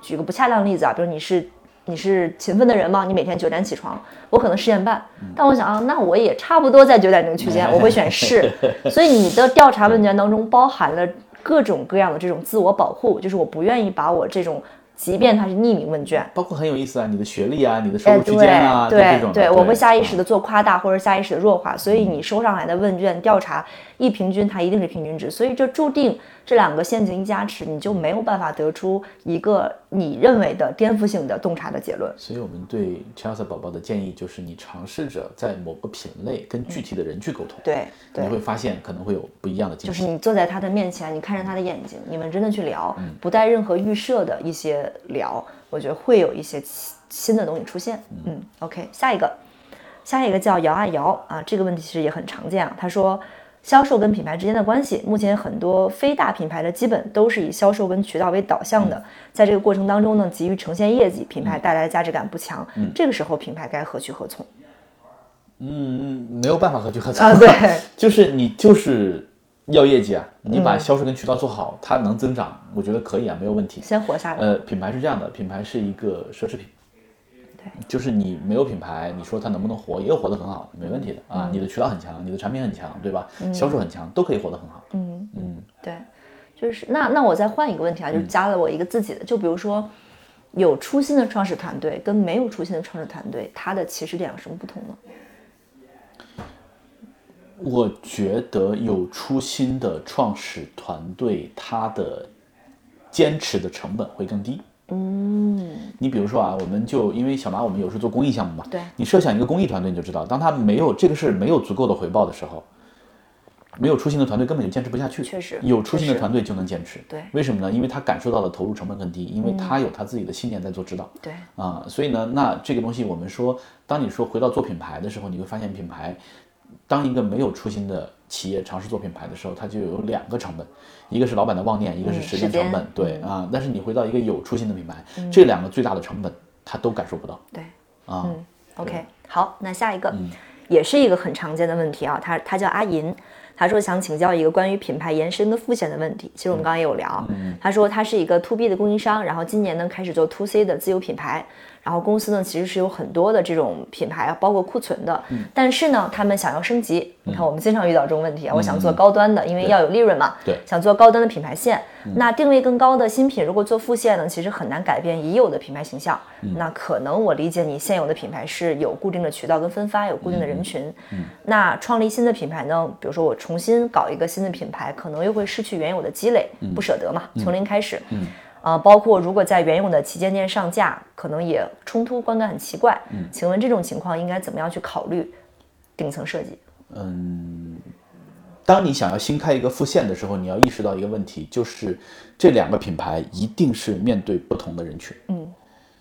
Speaker 2: 举个不恰当的例子啊，比如你是你是勤奋的人吗？你每天九点起床，我可能十点半，但我想啊，那我也差不多在九点钟区间，我会选是。所以你的调查问卷当中包含了各种各样的这种自我保护，就是我不愿意把我这种，即便它是匿名问卷，
Speaker 3: 包括很有意思啊，你的学历啊，你的收
Speaker 2: 哎，
Speaker 3: 入区间啊，
Speaker 2: 对
Speaker 3: 这种
Speaker 2: 对，我会下意识
Speaker 3: 啊
Speaker 2: 的做夸大或者下意识的弱化，所以你收上来的问卷调查一平均，它一定是平均值，所以这注定这两个陷阱一加持，你就没有办法得出一个你认为的颠覆性的洞察的结论。
Speaker 3: 所以我们对 Chelsea 宝宝的建议就是，你尝试着在某个品类跟具体的人去沟通，
Speaker 2: 对对
Speaker 3: 你，会发现可能会有不一样的惊喜。
Speaker 2: 就是你坐在他的面前，你看着他的眼睛，你们真的去聊，
Speaker 3: 嗯
Speaker 2: 不带任何预设的一些聊，我觉得会有一些新新的东西出现。嗯，OK，下一个，下一个叫摇啊摇啊，这个问题其实也很常见啊。他说，销售跟品牌之间的关系，目前很多非大品牌的基本都是以销售跟渠道为导向
Speaker 3: 嗯
Speaker 2: 的，在这个过程当中呢，急于呈现业绩，品牌带来的价值感不强，
Speaker 3: 嗯
Speaker 2: 这个时候品牌该何去何从？
Speaker 3: 嗯嗯，没有办法何去何从
Speaker 2: 啊对，
Speaker 3: 就是你就是要业绩啊，你
Speaker 2: 嗯
Speaker 3: 把销售跟渠道做好，它能增长，我觉得可以啊，没有问题。
Speaker 2: 先活下来。
Speaker 3: 呃，品牌是这样的，品牌是一个奢侈品，
Speaker 2: 对，
Speaker 3: 就是你没有品牌，你说它能不能活，也有活得很好，没问题的啊。你的渠道很强，你的产品很强，对吧？销售很强，都可以活得很好。
Speaker 2: 嗯
Speaker 3: 嗯，
Speaker 2: 对，就是那那我再换一个问题啊，就是加了我一个自己的，就比如说有初心的创始团队跟没有初心的创始团队，它的起始点有什么不同呢？
Speaker 3: 我觉得有初心的创始团队，它的坚持的成本会更低。
Speaker 2: 嗯，
Speaker 3: 你比如说啊，我们就因为小马，我们有时候做公益项目嘛，
Speaker 2: 对
Speaker 3: 你设想一个公益团队，你就知道，当他没有这个事儿没有足够的回报的时候，没有初心的团队根本就坚持不下去。
Speaker 2: 确实
Speaker 3: 有初心的团队就能坚持。
Speaker 2: 对
Speaker 3: 为什么呢？因为他感受到的投入成本更低，因为他有他自己的信念在做指导。
Speaker 2: 对，
Speaker 3: 啊，所以呢，那这个东西我们说，当你说回到做品牌的时候，你会发现品牌，当一个没有初心的企业尝试做品牌的时候，它就有两个成本，一个是老板的妄念，一个是时间成本。对啊，但是你回到一个有初心的品牌，这两个最大的成本他都感受不到
Speaker 2: 对。
Speaker 3: 啊。
Speaker 2: OK，好，那下一个、也是一个很常见的问题啊，他他叫阿银，他说想请教一个关于品牌延伸的复线的问题。其实我们刚刚也有聊，他说他是一个 To B 的供应商，然后今年呢开始做 To C 的自有品牌，然后公司呢其实是有很多的这种品牌，包括库存的，但是呢他们想要升级。你看我们经常遇到这种问题啊，我想做高端的，因为要有利润嘛，
Speaker 3: 对
Speaker 2: 想做高端的品牌线。那定位更高的新品，如果做副线呢，其实很难改变已有的品牌形象。那可能我理解你现有的品牌是有固定的渠道跟分发，有固定的人群。那创立新的品牌呢，比如说我重新搞一个新的品牌，可能又会失去原有的积累，不舍得嘛，从零开始。呃，包括如果在原有的旗舰店上架，可能也冲突，观感很奇怪。嗯请问这种情况应该怎么样去考虑顶层设计？
Speaker 3: 嗯当你想要新开一个副线的时候，你要意识到一个问题，就是这两个品牌一定是面对不同的人群。嗯，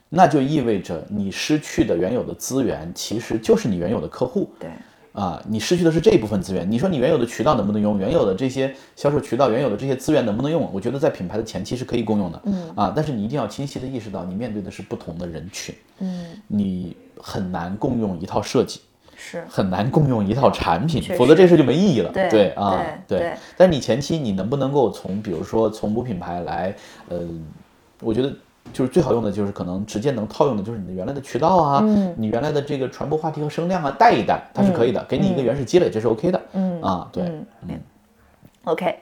Speaker 3: 那就意味着你失去的原有的资源，其实就是你原有的客户。
Speaker 2: 对，
Speaker 3: 啊，你失去的是这一部分资源。你说你原有的渠道能不能用？原有的这些销售渠道、原有的这些资源能不能用？我觉得在品牌的前期是可以共用的。嗯啊，但是你一定要清晰的意识到，你面对的是不同的人群。嗯，你很难共用一套设计。
Speaker 2: 是
Speaker 3: 很难共用一套产品否则这事就没意义了。
Speaker 2: 对
Speaker 3: 啊，
Speaker 2: 对对
Speaker 3: 但是你前期你能不能够从，比如说从母品牌来，呃，我觉得就是最好用的就是可能直接能套用的就是你的原来的渠道啊，
Speaker 2: 嗯
Speaker 3: 你原来的这个传播话题和声量啊，带一带，它是可以的，给你一个原始积累，这是 OK 的。嗯啊，对，嗯
Speaker 2: OK，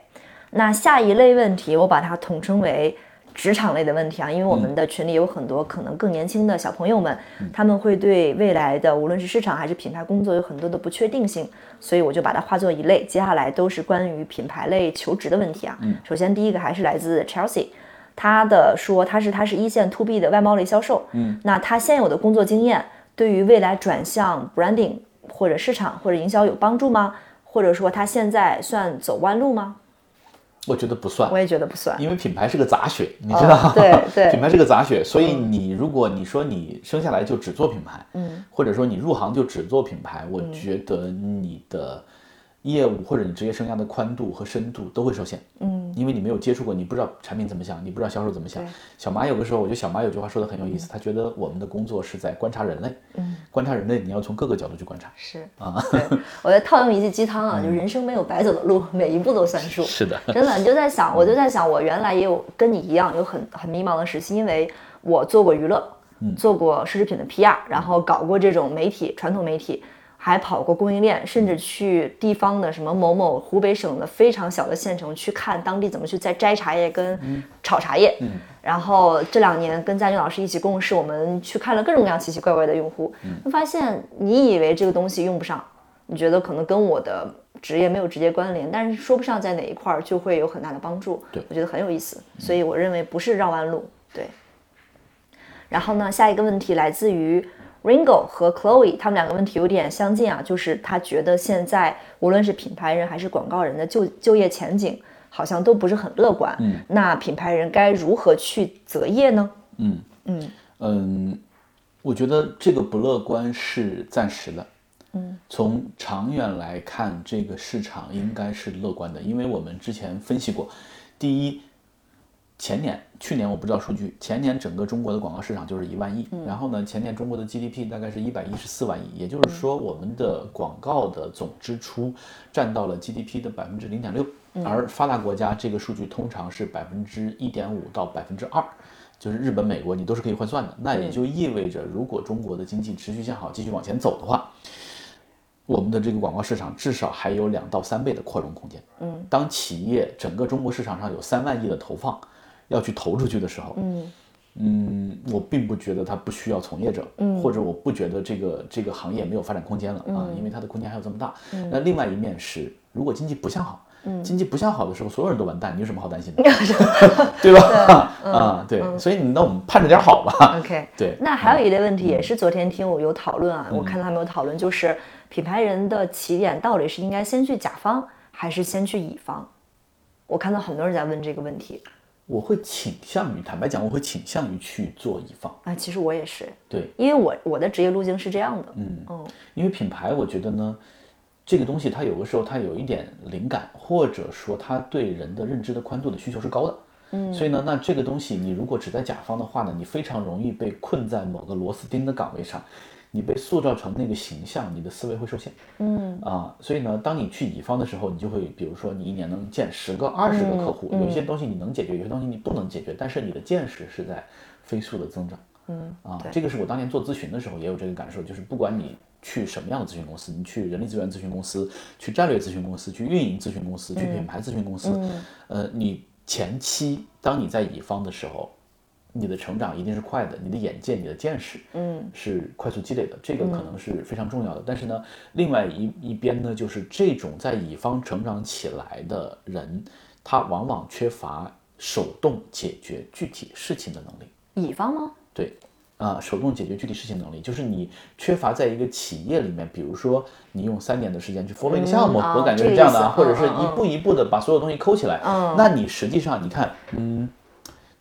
Speaker 2: 那下一类问题，我把它统称为职场类的问题啊，因为我们的群里有很多可能更年轻的小朋友们，他们会对未来的无论是市场还是品牌工作有很多的不确定性，所以我就把它划作一类。接下来都是关于品牌类求职的问题啊。首先第一个还是来自 Chelsea。他的说他是他是一线 to B 的外贸类销售，嗯，那他现有的工作经验对于未来转向 branding 或者市场或者营销有帮助吗？或者说他现在算走弯路吗？
Speaker 3: 我觉得不算
Speaker 2: 我。也觉得不算。
Speaker 3: 因为品牌是个杂学，你知道
Speaker 2: 对对
Speaker 3: 品牌是个杂学，所以你如果你说你生下来就只做品牌，嗯，或者说你入行就只做品牌，我觉得你的业务或者你职业生涯的宽度和深度都会受限，嗯，因为你没有接触过，你不知道产品怎么想，你不知道销售怎么想。小马有的时候，我觉得小马有句话说的很有意思，他觉得我们的工作是在观察人类，嗯，观察人类，你要从各个角度去观察。
Speaker 2: 是啊，对，我在套用一句鸡汤啊，就人生没有白走的路，每一步都算数。
Speaker 3: 是的，
Speaker 2: 真的，你就在想，我就在想，我原来也有跟你一样有很很迷茫的时期，因为我做过娱乐，做过奢侈品的 PR，然后搞过这种媒体，传统媒体，还跑过供应链，甚至去地方的什么某某湖北省的非常小的县城去看当地怎么去在摘茶叶跟炒茶叶。然后这两年跟佳俊老师一起共事，我们去看了各种各样奇奇怪怪的用户，会发现你以为这个东西用不上，你觉得可能跟我的职业没有直接关联，但是说不上在哪一块儿就会有很大的帮助。
Speaker 3: 对
Speaker 2: 我觉得很有意思，所以我认为不是绕弯路。对。然后呢，下一个问题来自于 Ringo 和 Chloe，他们两个问题有点相近啊，就是他觉得现在无论是品牌人还是广告人的就就业前景好像都不是很乐观。嗯，那品牌人该如何去择业呢？
Speaker 3: 嗯嗯，我觉得这个不乐观是暂时的。嗯，从长远来看，这个市场应该是乐观的，因为我们之前分析过，第一，前年、去年我不知道数据，前年整个中国的广告市场就是一万亿，然后呢，前年中国的 GDP 大概是一百一十四万亿，也就是说，我们的广告的总支出占到了 GDP 的百分之零点六，而发达国家这个数据通常是百分之一点五到百分之二。就是日本、美国，你都是可以换算的。那也就意味着，如果中国的经济持续向好，继续往前走的话，我们的这个广告市场至少还有两到三倍的扩容空间。嗯，当企业整个中国市场上有三万亿的投放要去投出去的时候，嗯嗯，我并不觉得它不需要从业者，嗯，或者我不觉得这个这个行业没有发展空间了啊，因为它的空间还有这么大。那另外一面是，如果经济不向好。经济不向好的时候，所有人都完蛋，你有什么好担心的？对吧？啊，对，所以你那我们盼着点好吧。
Speaker 2: OK，
Speaker 3: 对
Speaker 2: 那还有一类问题也是昨天听我有讨论啊，我看到他们有讨论，就是品牌人的起点到底是应该先去甲方还是先去乙方？我看到很多人在问这个问题
Speaker 3: 我会倾向于，坦白讲，我会倾向于去做乙方。
Speaker 2: 啊，其实我也是，
Speaker 3: 对，
Speaker 2: 因为我我的职业路径是这样的，嗯嗯
Speaker 3: 因为品牌，我觉得呢，这个东西它有的时候它有一点灵感，或者说它对人的认知的宽度的需求是高的。嗯，所以呢，那这个东西你如果只在甲方的话呢，你非常容易被困在某个螺丝钉的岗位上，你被塑造成那个形象，你的思维会受限。嗯啊，所以呢，当你去乙方的时候，你就会比如说你一年能见十个、二十个客户，有一些东西你能解决，有些东西你不能解决，但是你的见识是在飞速的增长。嗯啊，这个是我当年做咨询的时候也有这个感受，就是不管你去什么样的咨询公司，你去人力资源咨询公司，去战略咨询公司，去运营咨询公司，去品牌咨询公司，呃，你前期当你在乙方的时候，你的成长一定是快的，你的眼界、你的见识，嗯，是快速积累的，这个可能是非常重要的。但是呢，另外一一边呢，就是这种在乙方成长起来的人，他往往缺乏手动解决具体事情的能力。
Speaker 2: 乙方吗？
Speaker 3: 对，啊，手动解决具体事情能力，就是你缺乏在一个企业里面，比如说你用三年的时间去 follow 一个项目，
Speaker 2: 啊
Speaker 3: 我感觉
Speaker 2: 这个
Speaker 3: 是这样的啊，或者是一步一步的把所有东西抠起来，
Speaker 2: 嗯
Speaker 3: 那你实际上你看，嗯，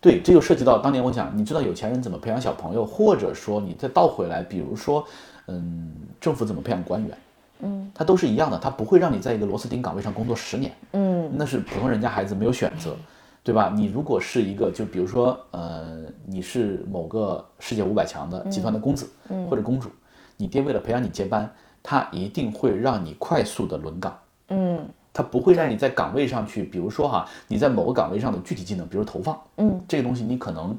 Speaker 3: 对，这就涉及到当年我讲，你知道有钱人怎么培养小朋友，或者说你再倒回来，比如说，嗯，政府怎么培养官员。嗯，他都是一样的，他不会让你在一个螺丝钉岗位上工作十年，嗯，那是普通人家孩子没有选择，对吧？你如果是一个，就比如说，呃，你是某个世界五百强的集团的公子、或者公主，你爹为了培养你接班，他一定会让你快速的轮岗，
Speaker 2: 嗯
Speaker 3: 他不会让你在岗位上去，比如说哈，你在某个岗位上的具体技能，比如投放，
Speaker 2: 嗯，
Speaker 3: 这个东西你可能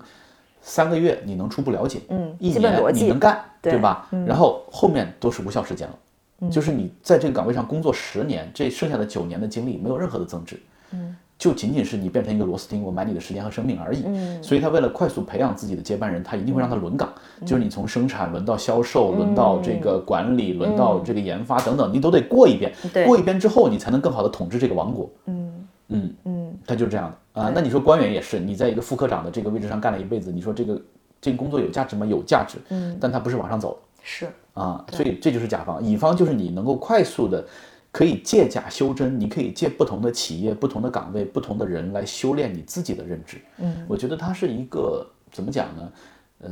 Speaker 3: 三个月你能初步了解，
Speaker 2: 嗯
Speaker 3: 一年你能干，
Speaker 2: 对嗯
Speaker 3: 吧？然后后面都是无效时间了，就是你在这个岗位上工作十年，这剩下的九年的精力没有任何的增值，嗯，就仅仅是你变成一个螺丝钉，我买你的时间和生命而已。嗯，所以他为了快速培养自己的接班人，他一定会让他轮岗，就是你从生产轮到销售，轮到这个管理，轮到这个研发等等，你都得过一遍。
Speaker 2: 对
Speaker 3: 过一遍之后，你才能更好的统治这个王国。
Speaker 2: 嗯
Speaker 3: 嗯
Speaker 2: 嗯，
Speaker 3: 他就是这样的啊。那你说官员也是，你在一个副科长的这个位置上干了一辈子，你说这个这个工作有价值吗？有价值，嗯，但他不是往上走
Speaker 2: 是，
Speaker 3: 啊，所以这就是甲方。乙方就是你能够快速的可以借假修真，你可以借不同的企业、不同的岗位、不同的人来修炼你自己的认知。嗯，我觉得它是一个怎么讲呢？呃，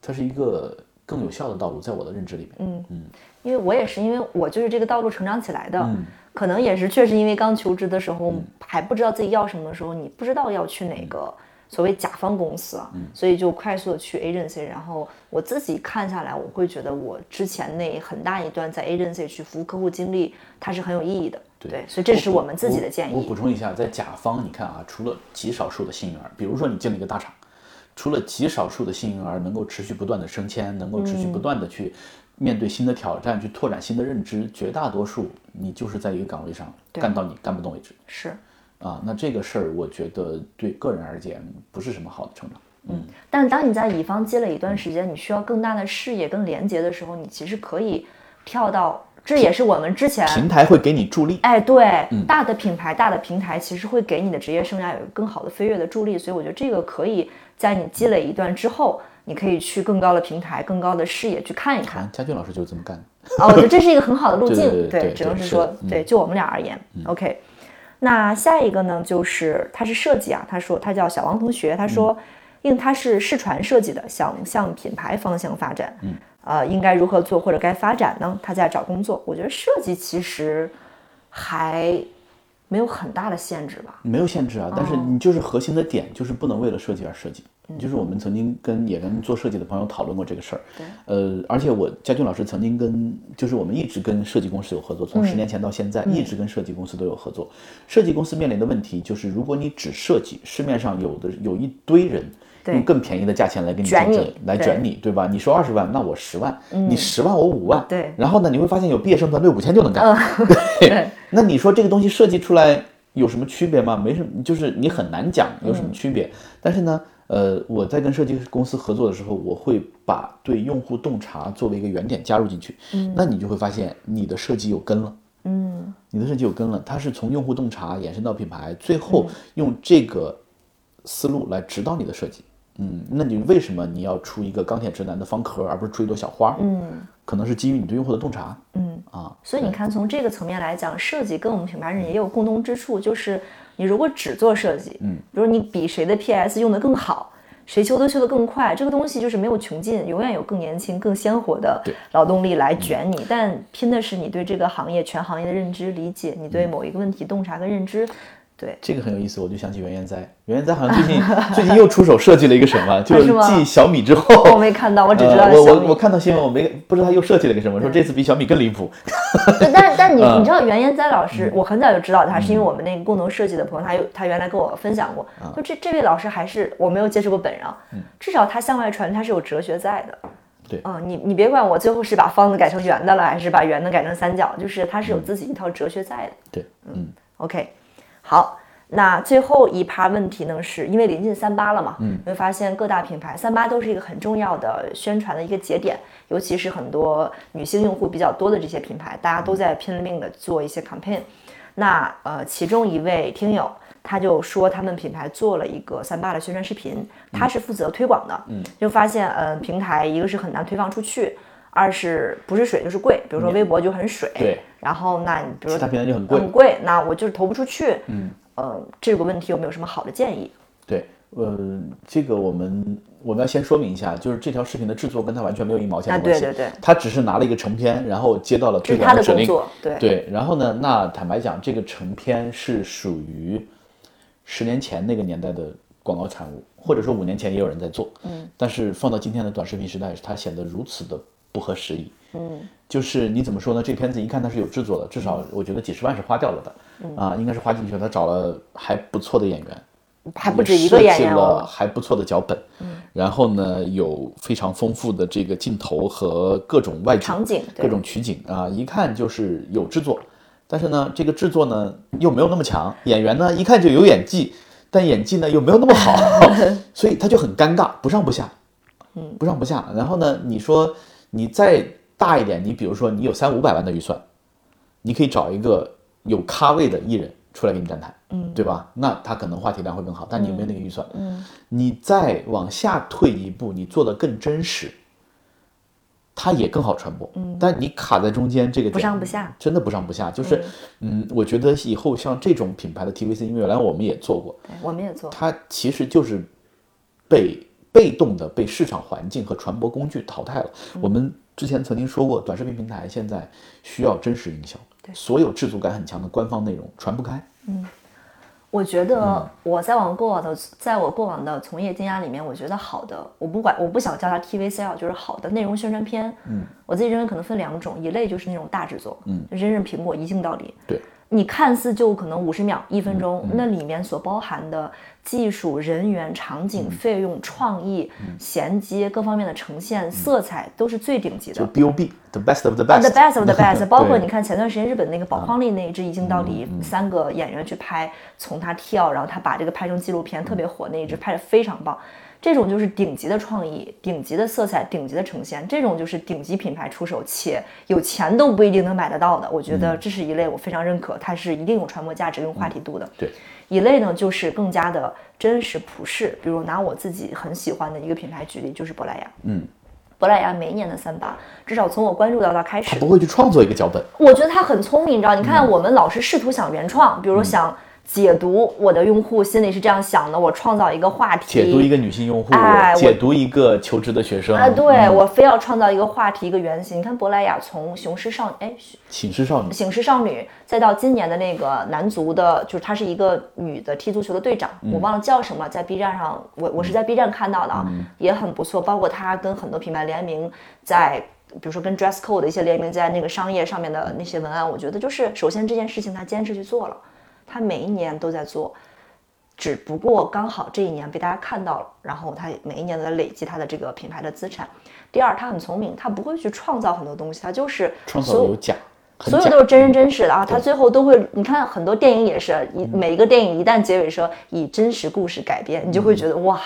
Speaker 3: 它是一个更有效的道路，在我的认知里面。嗯嗯
Speaker 2: 因为我也是，因为我就是这个道路成长起来的，
Speaker 3: 嗯
Speaker 2: 可能也是确实因为刚求职的时候、还不知道自己要什么的时候，你不知道要去哪个所谓甲方公司，啊，
Speaker 3: 嗯。
Speaker 2: 所以就快速的去 agency，然后我自己看下来，我会觉得我之前那很大一段在 agency 去服务客户经历，它是很有意义的，对，所以这是我们自己的建
Speaker 3: 议。我
Speaker 2: 议
Speaker 3: 补。充一下，在甲方，你看啊，除了极少数的幸运儿，比如说你进了一个大厂，除了极少数的幸运儿能够持续不断的升迁，能够持续不断的去面对新的挑战，去拓展新的认知，绝大多数你就是在一个岗位上干到你干不动为止。
Speaker 2: 是，
Speaker 3: 啊。那这个事儿，我觉得对个人而言不是什么好的成长。
Speaker 2: 嗯但当你在乙方积累一段时间，你需要更大的视野跟连接的时候，你其实可以跳到，这也是我们之前
Speaker 3: 平台会给你助力，
Speaker 2: 哎，对，
Speaker 3: 嗯
Speaker 2: 大的品牌、大的平台其实会给你的职业生涯有一个更好的飞跃的助力，所以我觉得这个可以在你积累一段之后，你可以去更高的平台、更高的视野去看一看
Speaker 3: 啊，。佳俊老师就是这么干的。
Speaker 2: 啊，我觉得这是一个很好的路 径，
Speaker 3: 对对对对
Speaker 2: 只能
Speaker 3: 对是
Speaker 2: 是说对，就我们俩而言、o k 那下一个呢，就是他是设计啊，他说他叫小王同学，他说，因为他是视传设计的，想向品牌方向发展，嗯，呃，应该如何做或者该发展呢？他在找工作，我觉得设计其实还没有很大的限制吧，
Speaker 3: 没有限制啊，但是你就是核心的点就是不能为了设计而设计。就是我们曾经跟也跟做设计的朋友讨论过这个事儿，呃，而且我佳俊老师曾经跟，就是我们一直跟设计公司有合作，从十年前到现在，一直跟设计公司都有合作。设计公司面临的问题就是，如果你只设计，市面上有的有一堆人用更便宜的价钱来给你竞争
Speaker 2: 卷你，
Speaker 3: 来卷你，对吧？你说二十万，那我十万，你十万我五万，
Speaker 2: 对。
Speaker 3: 然后呢，你会发现有毕业生团队五千就能干，
Speaker 2: 对，
Speaker 3: 那你说这个东西设计出来有什么区别吗？没什么，就是你很难讲有什么区别。但是呢，呃，我在跟设计公司合作的时候，我会把对用户洞察作为一个原点加入进去。嗯，那你就会发现你的设计有根了。嗯，你的设计有根了，它是从用户洞察延伸到品牌，最后用这个思路来指导你的设计。嗯，那你为什么你要出一个钢铁直男的方壳，而不是出一朵小花？嗯，可能是基于你对用户的洞察。嗯啊，
Speaker 2: 所以你看，从这个层面来讲，设计跟我们品牌人也有共通之处，就是你如果只做设计，嗯，比如你比谁的 PS 用的更好，谁修都修得更快。这个东西就是没有穷尽，永远有更年轻、更鲜活的劳动力来卷你。但拼的是你对这个行业全行业的认知理解，你对某一个问题洞察跟认知。对，
Speaker 3: 这个很有意思，我就想起袁研哉，袁研哉好像最近 最近又出手设计了一个什么，就是继小米之后，
Speaker 2: 我没看到，我只知道
Speaker 3: 呃、我。我我看到新闻，我没不知道他又设计了一个什么，说这次比小米更离谱。
Speaker 2: 对但但你
Speaker 3: 嗯。
Speaker 2: 你知道袁研哉老师，我很早就知道他，是因为我们那个共同设计的朋友，他有他原来跟我分享过，
Speaker 3: 嗯。
Speaker 2: 就这这位老师还是我没有接触过本人啊，至少他向外传他是有哲学在的。
Speaker 3: 对。
Speaker 2: 嗯，你你别管我最后是把方子改成圆的了，还是把圆的改成三角，就是他是有自己一套哲学在的。
Speaker 3: 对，嗯
Speaker 2: ，OK，好，那最后一趴问题呢，是因为临近三八了嘛，嗯，你会发现各大品牌三八都是一个很重要的宣传的一个节点，尤其是很多女性用户比较多的这些品牌，大家都在拼了命的做一些 campaign。那呃，其中一位听友他就说，他们品牌做了一个三八的宣传视频，他是负责推广的，嗯，就发现呃，平台一个是很难推放出去。二是不是水就是贵，比如说微博就很水，
Speaker 3: 对，
Speaker 2: 然后那你比如说
Speaker 3: 其他平台就很贵
Speaker 2: 很贵，那我就是投不出去。嗯，呃，这个问题有没有什么好的建议？
Speaker 3: 对，呃，这个我们我们要先说明一下，就是这条视频的制作跟他完全没有一毛钱关系，
Speaker 2: 对对对
Speaker 3: 他只是拿了一个成片，然后接到了推
Speaker 2: 这是他
Speaker 3: 广指令，
Speaker 2: 对
Speaker 3: 对，然后呢，那坦白讲，这个成片是属于十年前那个年代的广告产物，或者说五年前也有人在做，嗯，但是放到今天的短视频时代，它显得如此的不合时宜，嗯，就是你怎么说呢？这片子一看它是有制作的，至少我觉得几十万是花掉了的，啊，应该是花进去了，他找了还不错的演员，
Speaker 2: 还不止一个演员
Speaker 3: 设计了
Speaker 2: 哦。
Speaker 3: 还不错的脚本，嗯然后呢，有非常丰富的这个镜头和各种外景
Speaker 2: 场景
Speaker 3: 各种取景啊，一看就是有制作。但是呢，这个制作呢又没有那么强，演员呢一看就有演技，但演技呢又没有那么好，所以他就很尴尬，不上不下，嗯，不上不下。然后呢，你说你再大一点，你比如说你有三五百万的预算，你可以找一个有咖位的艺人出来给你站台，嗯，对吧？那他可能话题量会更好，但你有没有那个预算？嗯，你再往下退一步，你做的更真实，它也更好传播。嗯，但你卡在中间这个
Speaker 2: 不上不下，
Speaker 3: 真的不上不下。就是，嗯，我觉得以后像这种品牌的 TVC 音乐，原来我们也做过，
Speaker 2: 我们也做，
Speaker 3: 它其实就是被被动的被市场环境和传播工具淘汰了。我们之前曾经说过，短视频平台现在需要真实营销，所有制作感很强的官方内容传不开。
Speaker 2: 嗯我觉
Speaker 3: 嗯
Speaker 2: 得我在往过往的，在我过往的从业经验里面，我觉得好的，我不管，我不想叫它 TVC 啊，就是好的内容宣传片。嗯，我自己认为可能分两种，一类就是那种大制作，嗯，人人苹果一镜到底。
Speaker 3: 对，
Speaker 2: 你看似就可能五十秒、一分
Speaker 3: 嗯
Speaker 2: 钟，那里面所包含的技术、人员、场
Speaker 3: 嗯。
Speaker 2: 景、费用、创意、衔接各方面的呈现、色彩都是最顶级的。
Speaker 3: 就。BOB the best of the
Speaker 2: 啊
Speaker 3: best。
Speaker 2: ，the best of the best，包括你看前段时间日本那个宝矿力那一支一镜到底，三个演员去拍，从他跳，然后他把这个拍成纪录片，特别火那一支，拍的非常棒。这种就是顶级的创意、顶级的色彩、顶级的呈现，这种就是顶级品牌出手，且有钱都不一定能买得到的。我觉
Speaker 3: 嗯
Speaker 2: 得这是一类我非常认可，它是一定有传播价值跟话题度的。
Speaker 3: 对，
Speaker 2: 一类呢就是更加的真实普世，比如拿我自己很喜欢的一个品牌举例，就是珀莱雅。
Speaker 3: 嗯，
Speaker 2: 珀莱雅每一年的三八，至少从我关注到它开始
Speaker 3: 他，不会去创作一个脚本，
Speaker 2: 我觉得他很聪明，你知道？你
Speaker 3: 嗯
Speaker 2: 看，我们老是试图想原创，比如说想解读我的用户心里是这样想的，我创造一个话题，
Speaker 3: 解读一个女性用户，
Speaker 2: 哎我
Speaker 3: 解读一个求职的学生。
Speaker 2: 啊，对、我非要创造一个话题，一个原型。你看珀莱雅从雄狮少女哎
Speaker 3: 醒狮少女，
Speaker 2: 醒狮少女，再到今年的那个男足的，就是她是一个女的踢足球的队长，
Speaker 3: 嗯。
Speaker 2: 我忘了叫什么，在 B 站上，我我是在 B 站看到的啊，
Speaker 3: 嗯。
Speaker 2: 也很不错。包括她跟很多品牌联名，在比如说跟 Dress Code 的一些联名，在那个商业上面的那些文案，我觉得就是首先这件事情她坚持去做了，她每一年都在做。只不过刚好这一年被大家看到了，然后他每一年都在累积他的这个品牌的资产。第二，他很聪明，他不会去创造很多东西，他就是
Speaker 3: 创造
Speaker 2: 所有
Speaker 3: 假
Speaker 2: 所有都是真人真事的啊，他最后都会，你看很多电影也是，一每一个电影一旦结尾说以真实故事改编，你就会觉得哇，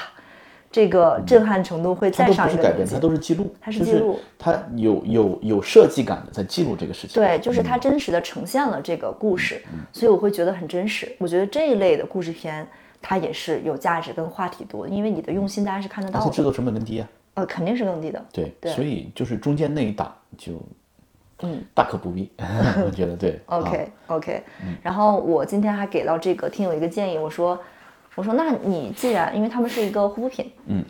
Speaker 2: 这个震撼程度会再上
Speaker 3: 都不是改编，
Speaker 2: 一个等级
Speaker 3: 它。都是记录，
Speaker 2: 它是记录，
Speaker 3: 它有有有设计感的在记录这个事情。
Speaker 2: 对，就是它真实的呈现了这个故事，
Speaker 3: 嗯
Speaker 2: 所以我会觉得很真实。我觉得这一类的故事片，它也是有价值跟话题度的，因为你的用心大家是看得到的，
Speaker 3: 制作成本更低啊。
Speaker 2: 呃，肯定是更低的。
Speaker 3: 对，
Speaker 2: 对
Speaker 3: 所以就是中间那一档就，嗯，大可不必，我觉得对。啊
Speaker 2: OK OK，、然后我今天还给到这个听友一个建议，我说，我我说那你既然因为他们是一个护肤品，嗯，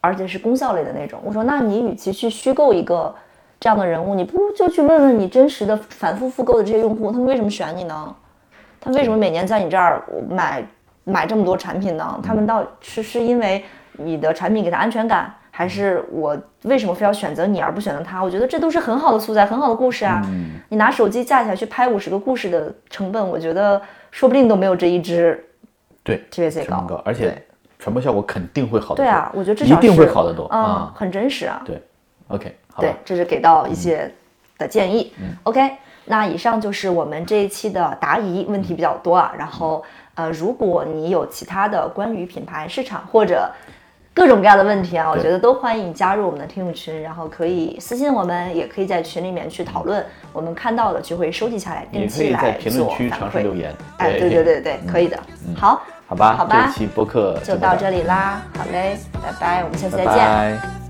Speaker 2: 而且是功效类的那种，我说那你与其去虚构一个这样的人物，你不如就去问问你真实的反复复购的这些用户，他们为什么选你呢？他为什么每年在你这儿买买这么多产品呢？他们到是是因为你的产品给他安全感，还是我为什么非要选择你而不选择他？我觉得这都是很好的素材，很好的故事啊。你拿手机架起来去拍五十个故事的成本，我觉得说不定都没有这一支
Speaker 3: 对
Speaker 2: TVC 高
Speaker 3: 而且传播效果肯定会好得多。
Speaker 2: 对啊，我觉得至少
Speaker 3: 一定会好得多
Speaker 2: 嗯
Speaker 3: 啊，
Speaker 2: 很真实啊。
Speaker 3: 对，OK，好
Speaker 2: 对，，这是给到一些的建议。OK，那以上就是我们这一期的答疑，问题比较多啊。然后呃，如果你有其他的关于品牌市场或者各种各样的问题啊，我觉得都欢迎加入我们的听众群，然后可以私信我们，也可以在群里面去讨论，我们看到的就会收集下来，定期来
Speaker 3: 以在评论
Speaker 2: 做反
Speaker 3: 区尝试
Speaker 2: 馈
Speaker 3: 留言。
Speaker 2: 哎，对对对对，可以的。好，
Speaker 3: 好吧，
Speaker 2: 好吧
Speaker 3: 这期播客
Speaker 2: 就到这里啦。好嘞，拜拜，我们下次再
Speaker 3: 拜
Speaker 2: 见。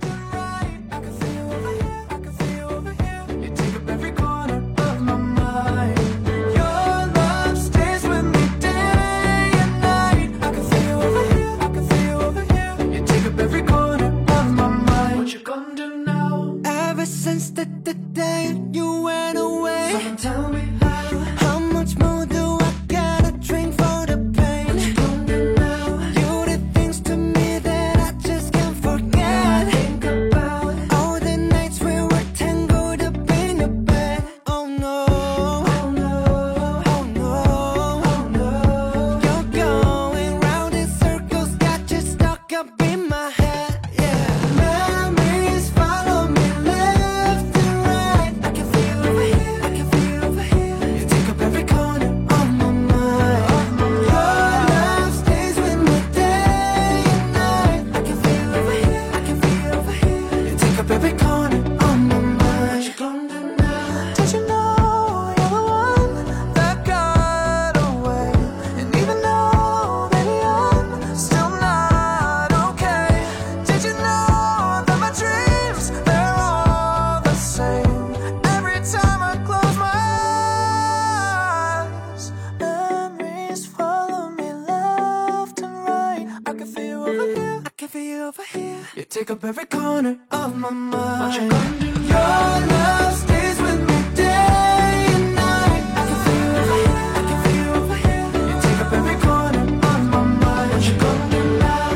Speaker 1: Take up every corner of my mind. You? Your love stays with me day and night. I can feel here, I can feel here. You take up every corner of my mind. What you gonna do now?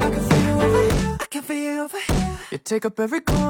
Speaker 1: I can feel here, I can feel here. You take up every corner